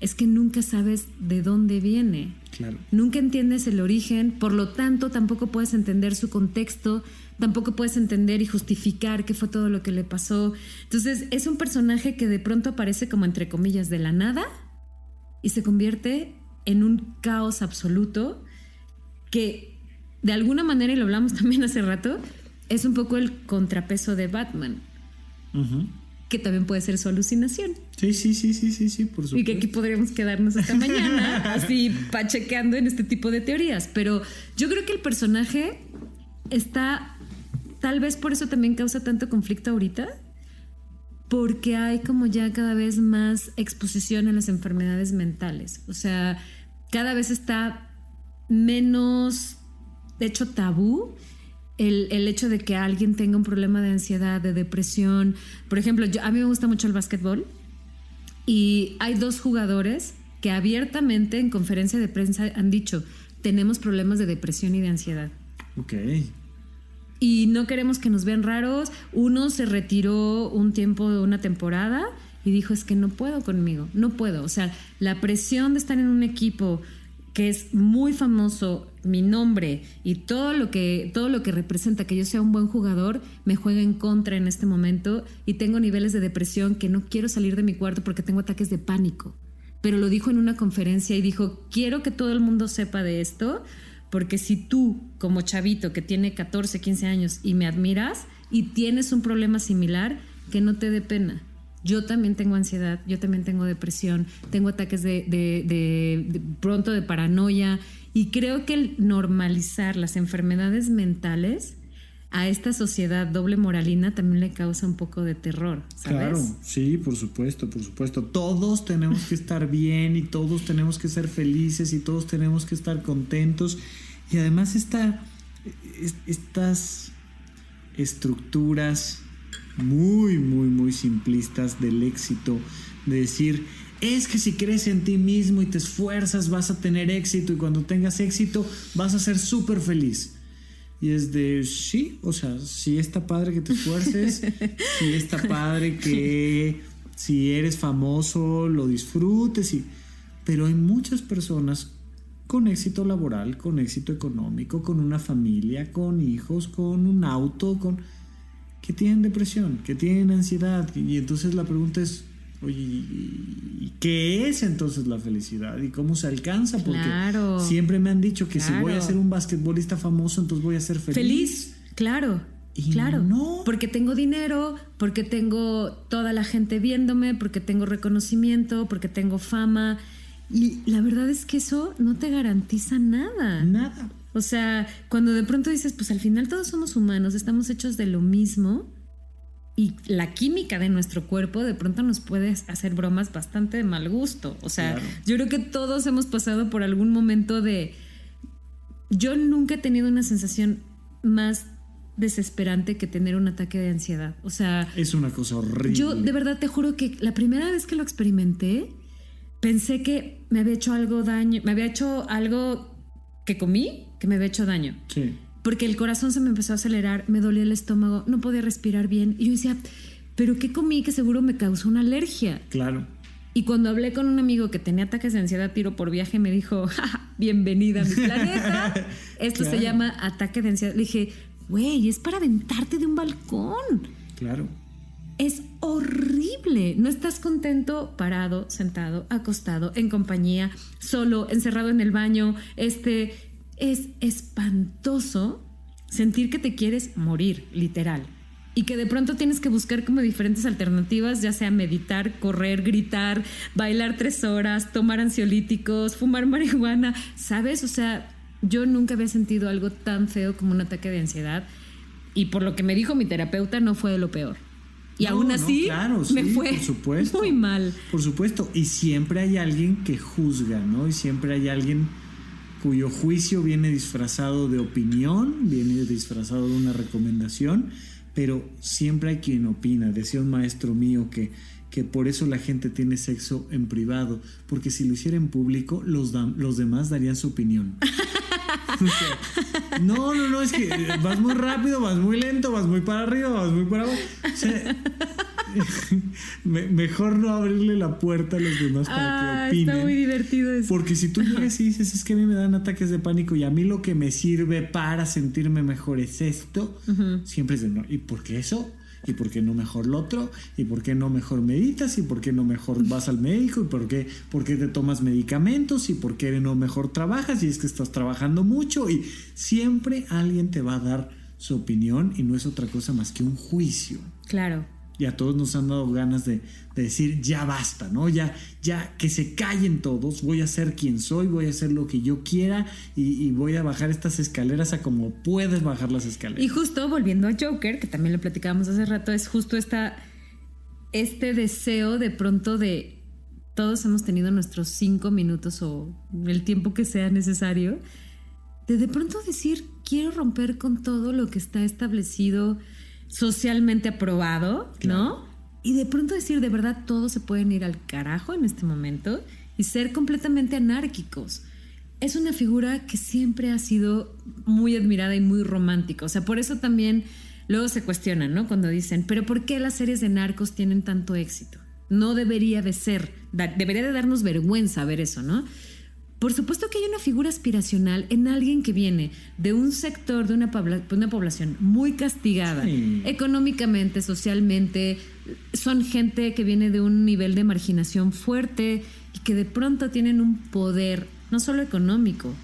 es que nunca sabes de dónde viene. Claro. Nunca entiendes el origen, por lo tanto tampoco puedes entender su contexto, tampoco puedes entender y justificar qué fue todo lo que le pasó. Entonces, es un personaje que de pronto aparece como entre comillas de la nada y se convierte en un caos absoluto que de alguna manera, y lo hablamos también hace rato, es un poco el contrapeso de Batman. Que también puede ser su alucinación. Sí, sí, sí, sí, sí, sí, por supuesto. Y que aquí podríamos quedarnos hasta mañana, así pachequeando en este tipo de teorías. Pero yo creo que el personaje está, tal vez por eso también causa tanto conflicto ahorita, porque hay como ya cada vez más exposición a las enfermedades mentales. O sea, cada vez está menos de hecho tabú el, hecho de que alguien tenga un problema de ansiedad, de depresión. Por ejemplo, yo, a mí me gusta mucho el básquetbol y hay dos jugadores que abiertamente en conferencia de prensa han dicho, tenemos problemas de depresión y de ansiedad. Ok. Y no queremos que nos vean raros. Uno se retiró un tiempo de una temporada y dijo, es que no puedo conmigo, no puedo. O sea, la presión de estar en un equipo que es muy famoso mi nombre y todo lo que todo lo que representa que yo sea un buen jugador me juega en contra en este momento y tengo niveles de depresión que no quiero salir de mi cuarto porque tengo ataques de pánico. Pero lo dijo en una conferencia y dijo, "Quiero que todo el mundo sepa de esto, porque si tú como chavito que tiene 14, 15 años y me admiras y tienes un problema similar, que no te dé pena." Yo también tengo ansiedad, yo también tengo depresión, tengo ataques de, de, pronto de paranoia y creo que el normalizar las enfermedades mentales a esta sociedad doble moralina también le causa un poco de terror, ¿sabes? Claro, sí, por supuesto, por supuesto. Todos tenemos que estar bien y todos tenemos que ser felices y todos tenemos que estar contentos. Y además esta, estas estructuras muy, muy, muy simplistas del éxito, de decir, es que si crees en ti mismo y te esfuerzas vas a tener éxito y cuando tengas éxito vas a ser súper feliz. Y es de, sí, o sea, sí está padre que te esfuerces, sí está padre que si eres famoso lo disfrutes, y, pero hay muchas personas con éxito laboral, con éxito económico, con una familia, con hijos, con un auto, con que tienen depresión, que tienen ansiedad. Y entonces la pregunta es, oye, ¿y qué es entonces la felicidad? ¿Y cómo se alcanza? Porque siempre me han dicho que si voy a ser un basquetbolista famoso, entonces voy a ser feliz. Feliz, claro. claro, no. porque tengo dinero, porque tengo toda la gente viéndome, porque tengo reconocimiento, porque tengo fama. Y la verdad es que eso no te garantiza nada. Nada. O sea, cuando de pronto dices, pues al final todos somos humanos, estamos hechos de lo mismo y la química de nuestro cuerpo de pronto nos puede hacer bromas bastante de mal gusto. O sea, yo creo que todos hemos pasado por algún momento de... Yo nunca he tenido una sensación más desesperante que tener un ataque de ansiedad. O sea... Es una cosa horrible. Yo de verdad te juro que la primera vez que lo experimenté, pensé que me había hecho algo daño, me había hecho algo que comí que me había hecho daño. Sí porque el corazón se me empezó a acelerar, me dolía el estómago, no podía respirar bien. Y yo decía, ¿pero qué comí que seguro me causó una alergia? Claro. Y cuando hablé con un amigo que tenía ataques de ansiedad tiro por viaje, me dijo, bienvenida a mi planeta. Esto se llama ataque de ansiedad. Le dije, güey, es para aventarte de un balcón. Claro. Es horrible. No estás contento parado, sentado, acostado, en compañía, solo, encerrado en el baño, este, es espantoso sentir que te quieres morir, literal. Y que de pronto tienes que buscar como diferentes alternativas, ya sea meditar, correr, gritar, bailar tres horas, tomar ansiolíticos, fumar marihuana, ¿sabes? O sea, yo nunca había sentido algo tan feo como un ataque de ansiedad. Y por lo que me dijo mi terapeuta, no fue de lo peor. Y aún así, me fue muy mal. Por supuesto. Y siempre hay alguien que juzga, ¿no? Y siempre hay alguien cuyo juicio viene disfrazado de opinión, viene disfrazado de una recomendación, pero siempre hay quien opina. Decía un maestro mío que, que por eso la gente tiene sexo en privado, porque si lo hiciera en público, los, los demás darían su opinión. no, no, no, es que vas muy rápido, vas muy lento, vas muy para arriba, vas muy para abajo. O sea, mejor no abrirle la puerta a los demás para que ah, opinen. Está muy divertido eso. Porque si tú llegas y dices, es que a mí me dan ataques de pánico y a mí lo que me sirve para sentirme mejor es esto, siempre es de no. ¿Y por qué eso? ¿Y por qué no mejor lo otro? ¿Y por qué no mejor meditas? ¿Y por qué no mejor vas al médico? ¿Y por qué, por qué te tomas medicamentos? ¿Y por qué no mejor trabajas? Y es que estás trabajando mucho. Y siempre alguien te va a dar su opinión y no es otra cosa más que un juicio. Claro y a todos nos han dado ganas de, decir ya basta, ¿no? Ya, ya que se callen todos, voy a ser quien soy, voy a hacer lo que yo quiera y, voy a bajar estas escaleras a como puedes bajar las escaleras. Y justo volviendo a Joker, que también lo platicábamos hace rato, es justo esta, este deseo de pronto de todos hemos tenido nuestros cinco minutos o el tiempo que sea necesario, de de pronto decir quiero romper con todo lo que está establecido socialmente aprobado, ¿no? Y de pronto decir, de verdad, todos se pueden ir al carajo en este momento y ser completamente anárquicos. Es una figura que siempre ha sido muy admirada y muy romántica. O sea, por eso también luego se cuestionan, ¿no? Cuando dicen, pero ¿por qué las series de narcos tienen tanto éxito? No debería de ser, debería de darnos vergüenza ver eso, ¿no? Por supuesto que hay una figura aspiracional en alguien que viene de un sector, de una, una población muy castigada, económicamente, socialmente. Son gente que viene de un nivel de marginación fuerte y que de pronto tienen un poder, no solo económico.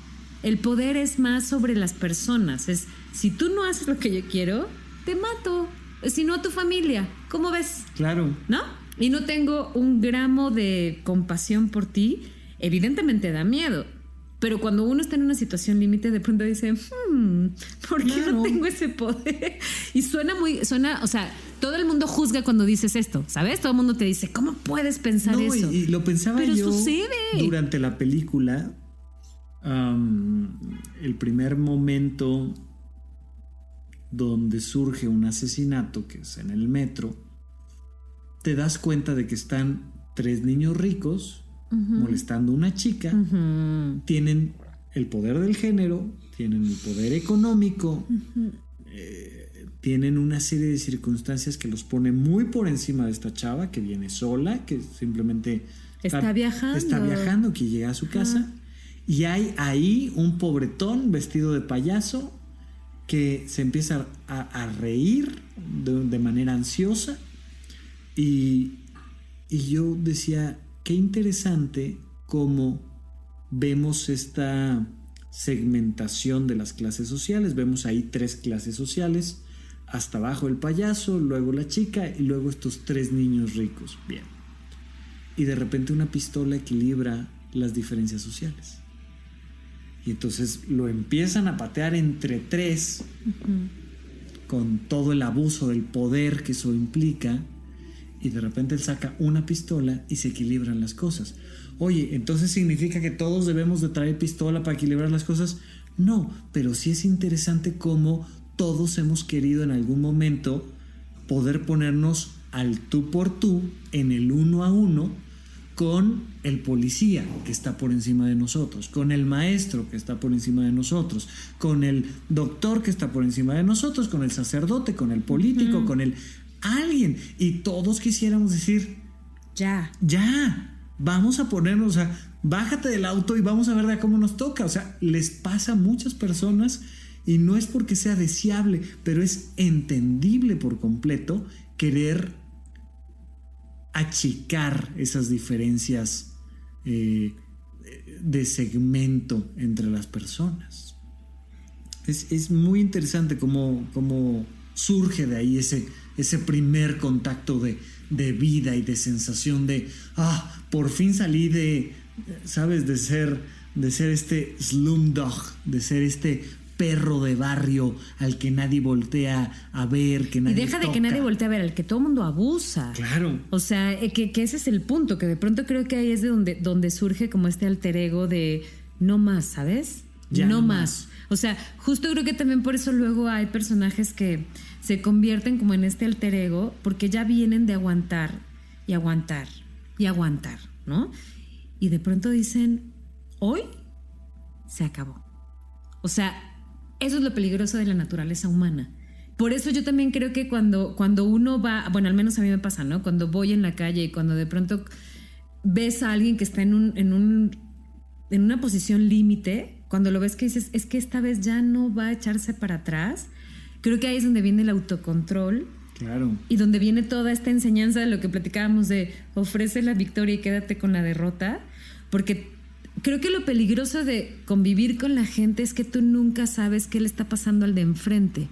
El poder es más sobre las personas. Es, si tú no haces lo que yo quiero, te mato. Si no, a tu familia. ¿Cómo ves? Claro. ¿No? Y no tengo un gramo de compasión por ti evidentemente da miedo. Pero cuando uno está en una situación límite, de pronto dice, hmm, ¿por qué no tengo ese poder? Y suena muy, suena, o sea, todo el mundo juzga cuando dices esto, ¿sabes? Todo el mundo te dice, ¿cómo puedes pensar eso? Y, lo pensaba Pero yo sucede. durante la película. el primer momento donde surge un asesinato, que es en el metro, te das cuenta de que están tres niños ricos molestando a una chica, tienen el poder del género, tienen el poder económico, eh, tienen una serie de circunstancias que los pone muy por encima de esta chava que viene sola, que simplemente está, viajando. Está viajando, que llega a su casa. Y hay ahí un pobretón vestido de payaso que se empieza a, reír de, manera ansiosa. Y, y yo decía, qué interesante cómo vemos esta segmentación de las clases sociales. Vemos ahí tres clases sociales. Hasta abajo el payaso, luego la chica y luego estos tres niños ricos. Bien. Y de repente una pistola equilibra las diferencias sociales. Y entonces lo empiezan a patear entre tres, con todo el abuso del poder que eso implica y de repente él saca una pistola y se equilibran las cosas. Oye, entonces significa que todos debemos de traer pistola para equilibrar las cosas? No, pero sí es interesante cómo todos hemos querido en algún momento poder ponernos al tú por tú, en el uno a uno, con el policía que está por encima de nosotros, con el maestro que está por encima de nosotros, con el doctor que está por encima de nosotros, con el sacerdote, con el político, con el alguien. Y todos quisiéramos decir, ya, ya, vamos a ponernos, o sea, bájate del auto y vamos a ver de cómo nos toca. O sea, les pasa a muchas personas y no es porque sea deseable, pero es entendible por completo querer achicar esas diferencias eh, de segmento entre las personas. Es, muy interesante cómo, cómo surge de ahí ese, ese primer contacto de, vida y de sensación de, ah, por fin salí de, ¿sabes? De ser, de ser este slumdog, de ser este perro de barrio al que nadie voltea a ver, que nadie Y deja de que nadie voltea a ver, al que todo el mundo abusa. Claro. O sea, eh, que, ese es el punto, que de pronto creo que ahí es de donde, donde surge como este alter ego de no más, ¿sabes? Ya no, más. O sea, justo creo que también por eso luego hay personajes que se convierten como en este alter ego porque ya vienen de aguantar y aguantar y aguantar, ¿no? Y de pronto dicen, hoy se acabó. O sea, eso es lo peligroso de la naturaleza humana. Por eso yo también creo que cuando, cuando uno va, bueno, al menos a mí me pasa, ¿no? Cuando voy en la calle y cuando de pronto ves a alguien que está en, un, en, un, en una posición límite, cuando lo ves que dices, es que esta vez ya no va a echarse para atrás, Creo que ahí es donde viene el autocontrol. Claro. Y donde viene toda esta enseñanza de lo que platicábamos de ofrece la victoria y quédate con la derrota. Porque creo que lo peligroso de convivir con la gente es que tú nunca sabes qué le está pasando al de enfrente.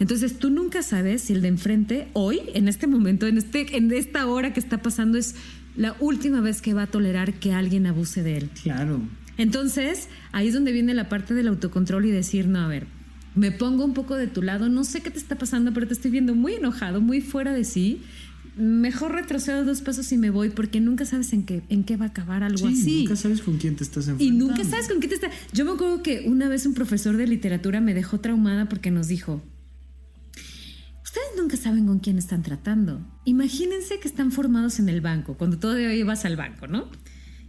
Entonces tú nunca sabes si el de enfrente, hoy, en este momento, en, este, en esta hora que está pasando, es la última vez que va a tolerar que alguien abuse de él. Claro. Entonces, ahí es donde viene la parte del autocontrol y decir, no, a ver, me pongo un poco de tu lado, no sé qué te está pasando, pero te estoy viendo muy enojado, muy fuera de sí. Mejor retrocedo dos pasos y me voy porque nunca sabes en qué, en qué va a acabar algo sí, así. Nunca sabes con quién te estás enfrentando. Y nunca sabes con quién te está. Yo me acuerdo que una vez un profesor de literatura me dejó traumada porque nos dijo: Ustedes nunca saben con quién están tratando. Imagínense que están formados en el banco, cuando todavía ibas al banco, ¿no?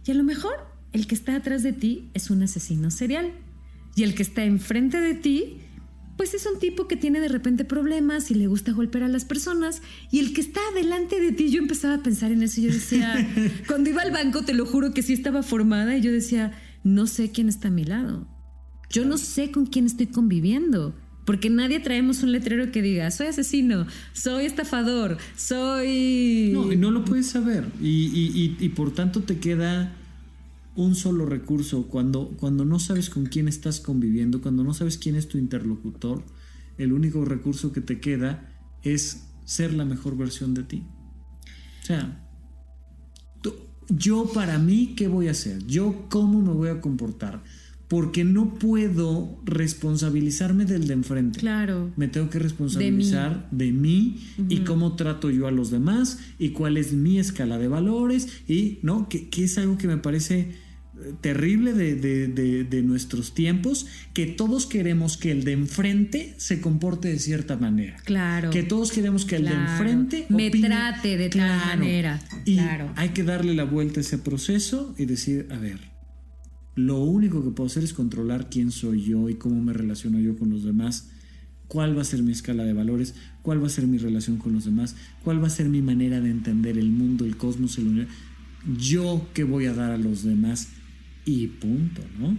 Y a lo mejor el que está atrás de ti es un asesino serial. Y el que está enfrente de ti pues es un tipo que tiene de repente problemas y le gusta golpear a las personas. Y el que está delante de ti, yo empezaba a pensar en eso. Yo decía, cuando iba al banco, te lo juro que sí estaba formada y yo decía, no sé quién está a mi lado. Yo no sé con quién estoy conviviendo. Porque nadie traemos un letrero que diga, soy asesino, soy estafador, soy... No, no lo puedes saber. Y, y, y por tanto te queda un solo recurso, cuando, cuando no sabes con quién estás conviviendo, cuando no sabes quién es tu interlocutor, el único recurso que te queda es ser la mejor versión de ti. O sea, yo para mí, ¿qué voy a hacer? Yo cómo me voy a comportar. porque no puedo responsabilizarme del de enfrente. Claro. Me tengo que responsabilizar de mí, y cómo trato yo a los demás y cuál es mi escala de valores y, ¿no? Que, que es algo que me parece terrible de, de, de, nuestros tiempos, que todos queremos que el de enfrente se comporte de cierta manera. Claro. Que todos queremos que el de enfrente me trate de tal manera. Y claro. hay que darle la vuelta a ese proceso y decir, a ver, lo único que puedo hacer es controlar quién soy yo y cómo me relaciono yo con los demás, cuál va a ser mi escala de valores, cuál va a ser mi relación con los demás, cuál va a ser mi manera de entender el mundo, el cosmos, el universo, yo qué voy a dar a los demás y punto, ¿no?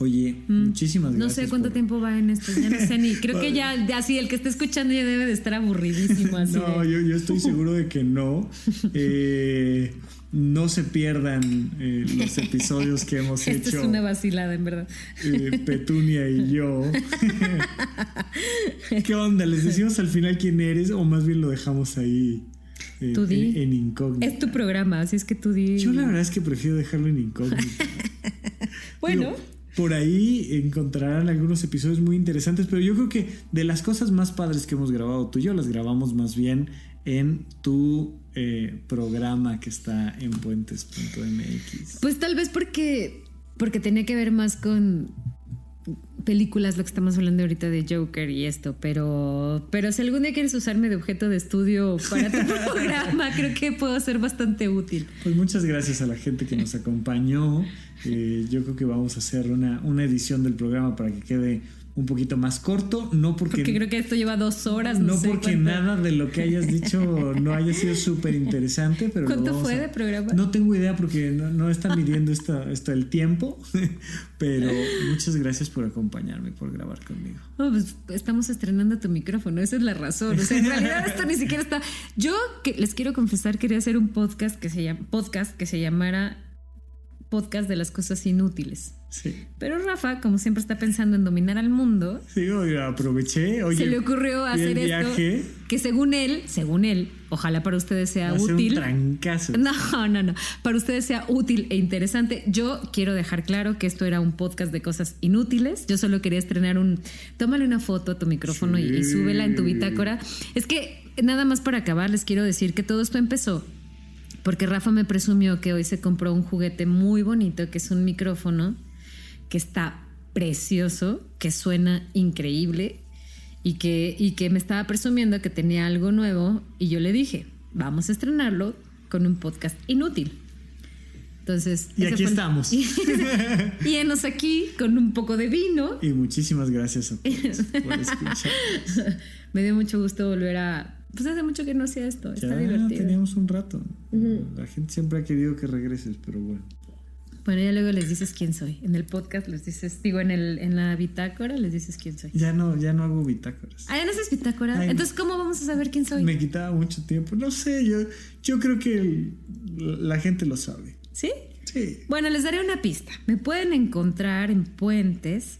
Oye, mm, muchísimas gracias. No sé cuánto tiempo va en esto, ya no sé ni. Creo que ya, así el que esté escuchando ya debe de estar aburridísimo. no, yo, yo, estoy seguro de que no. Eh, no se pierdan eh, los episodios que hemos hecho. Esto es una vacilada, en verdad. Eh, Petunia y yo. ¿Qué onda? ¿Les decimos al final quién eres o más bien lo dejamos ahí? En, en, incógnito. Es tu programa, así es que tú di. Yo la verdad es que prefiero dejarlo en incógnito. bueno. por ahí encontrarán algunos episodios muy interesantes, pero yo creo que de las cosas más padres que hemos grabado tú y yo las grabamos más bien en tu eh, programa que está en puentes.mx? Pues tal vez porque, porque tenía que ver más con películas, lo que estamos hablando ahorita de Joker y esto, pero, pero si algún día quieres usarme de objeto de estudio para tu programa, creo que puedo ser bastante útil. Pues muchas gracias a la gente que nos acompañó. Eh, yo creo que vamos a hacer una, una edición del programa para que quede un poquito más corto, no porque... Porque creo que esto lleva dos horas. No, porque nada de lo que hayas dicho no haya sido súper interesante, pero... ¿Cuánto fue de programa? No tengo idea porque no, no está midiendo esto, el tiempo, pero muchas gracias por acompañarme, por grabar conmigo. pues estamos estrenando tu micrófono, esa es la razón. O sea, en realidad esto ni siquiera está... Yo que les quiero confesar, quería hacer un podcast que se, llama, podcast que se llamara Podcast de las Cosas Inútiles. Pero Rafa, como siempre está pensando en dominar al mundo, sí, aproveché. se le ocurrió hacer esto que según él, según él, ojalá para ustedes sea útil. trancazo. No, no, no. Para ustedes sea útil e interesante. Yo quiero dejar claro que esto era un podcast de cosas inútiles. Yo solo quería estrenar un. Tómale una foto a tu micrófono y, y súbela en tu bitácora. Es que nada más para acabar, les quiero decir que todo esto empezó porque Rafa me presumió que hoy se compró un juguete muy bonito, que es un micrófono que está precioso, que suena increíble y que, y que me estaba presumiendo que tenía algo nuevo y yo le dije, vamos a estrenarlo con un podcast inútil. Entonces, y aquí estamos. y enos aquí con un poco de vino. Y muchísimas gracias a todos por escuchar. Me dio mucho gusto volver a. Pues hace mucho que no hacía esto. Está divertido. Teníamos un rato. La gente siempre ha querido que regreses, pero bueno. Bueno, ya luego les dices quién soy. En el podcast les dices, digo, en, el, en la bitácora les dices quién soy. Ya no, ya no hago bitácoras. Ah, ya no haces bitácora. Entonces, ¿cómo vamos a saber quién soy? Me quitaba mucho tiempo. No sé, yo, yo creo que la gente lo sabe. ¿Sí? Sí. Bueno, les daré una pista. Me pueden encontrar en Puentes,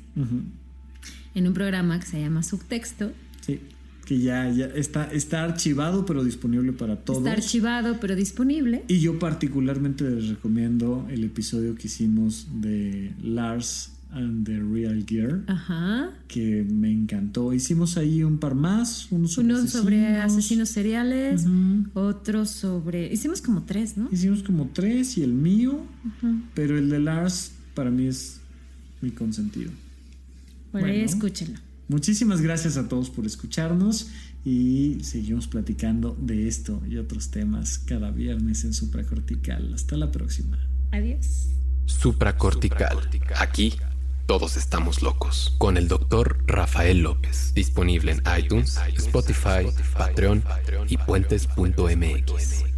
en un programa que se llama Subtexto. Sí que ya, ya está, está archivado pero disponible para todos. Está archivado pero disponible. Y yo particularmente les recomiendo el episodio que hicimos de Lars and the Real Gear. Ajá. Que me encantó. Hicimos ahí un par más. Uno sobre, uno asesinos. sobre asesinos seriales. Otro sobre. Hicimos como tres, ¿no? Hicimos como tres y el mío. Pero el de Lars para mí es mi consentido. Bueno, bueno escúchenlo. Muchísimas gracias a todos por escucharnos y seguimos platicando de esto y otros temas cada viernes en Supracortical. Hasta la próxima. Adiós. Supracortical. Aquí todos estamos locos. Con el doctor Rafael López. Disponible en iTunes, Spotify, Patreon y puentes.mx.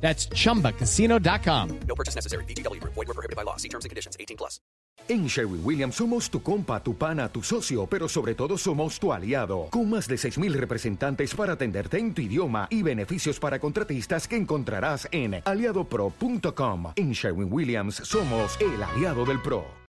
That's chumbacasino.com. No purchase necessary. BGW. Void were prohibited by law. See terms and conditions 18 plus. En Sherwin Williams somos tu compa, tu pana, tu socio, pero sobre todo somos tu aliado. Con más de 6.000 representantes para atenderte en tu idioma y beneficios para contratistas que encontrarás en aliadopro.com. En Sherwin Williams somos el aliado del pro.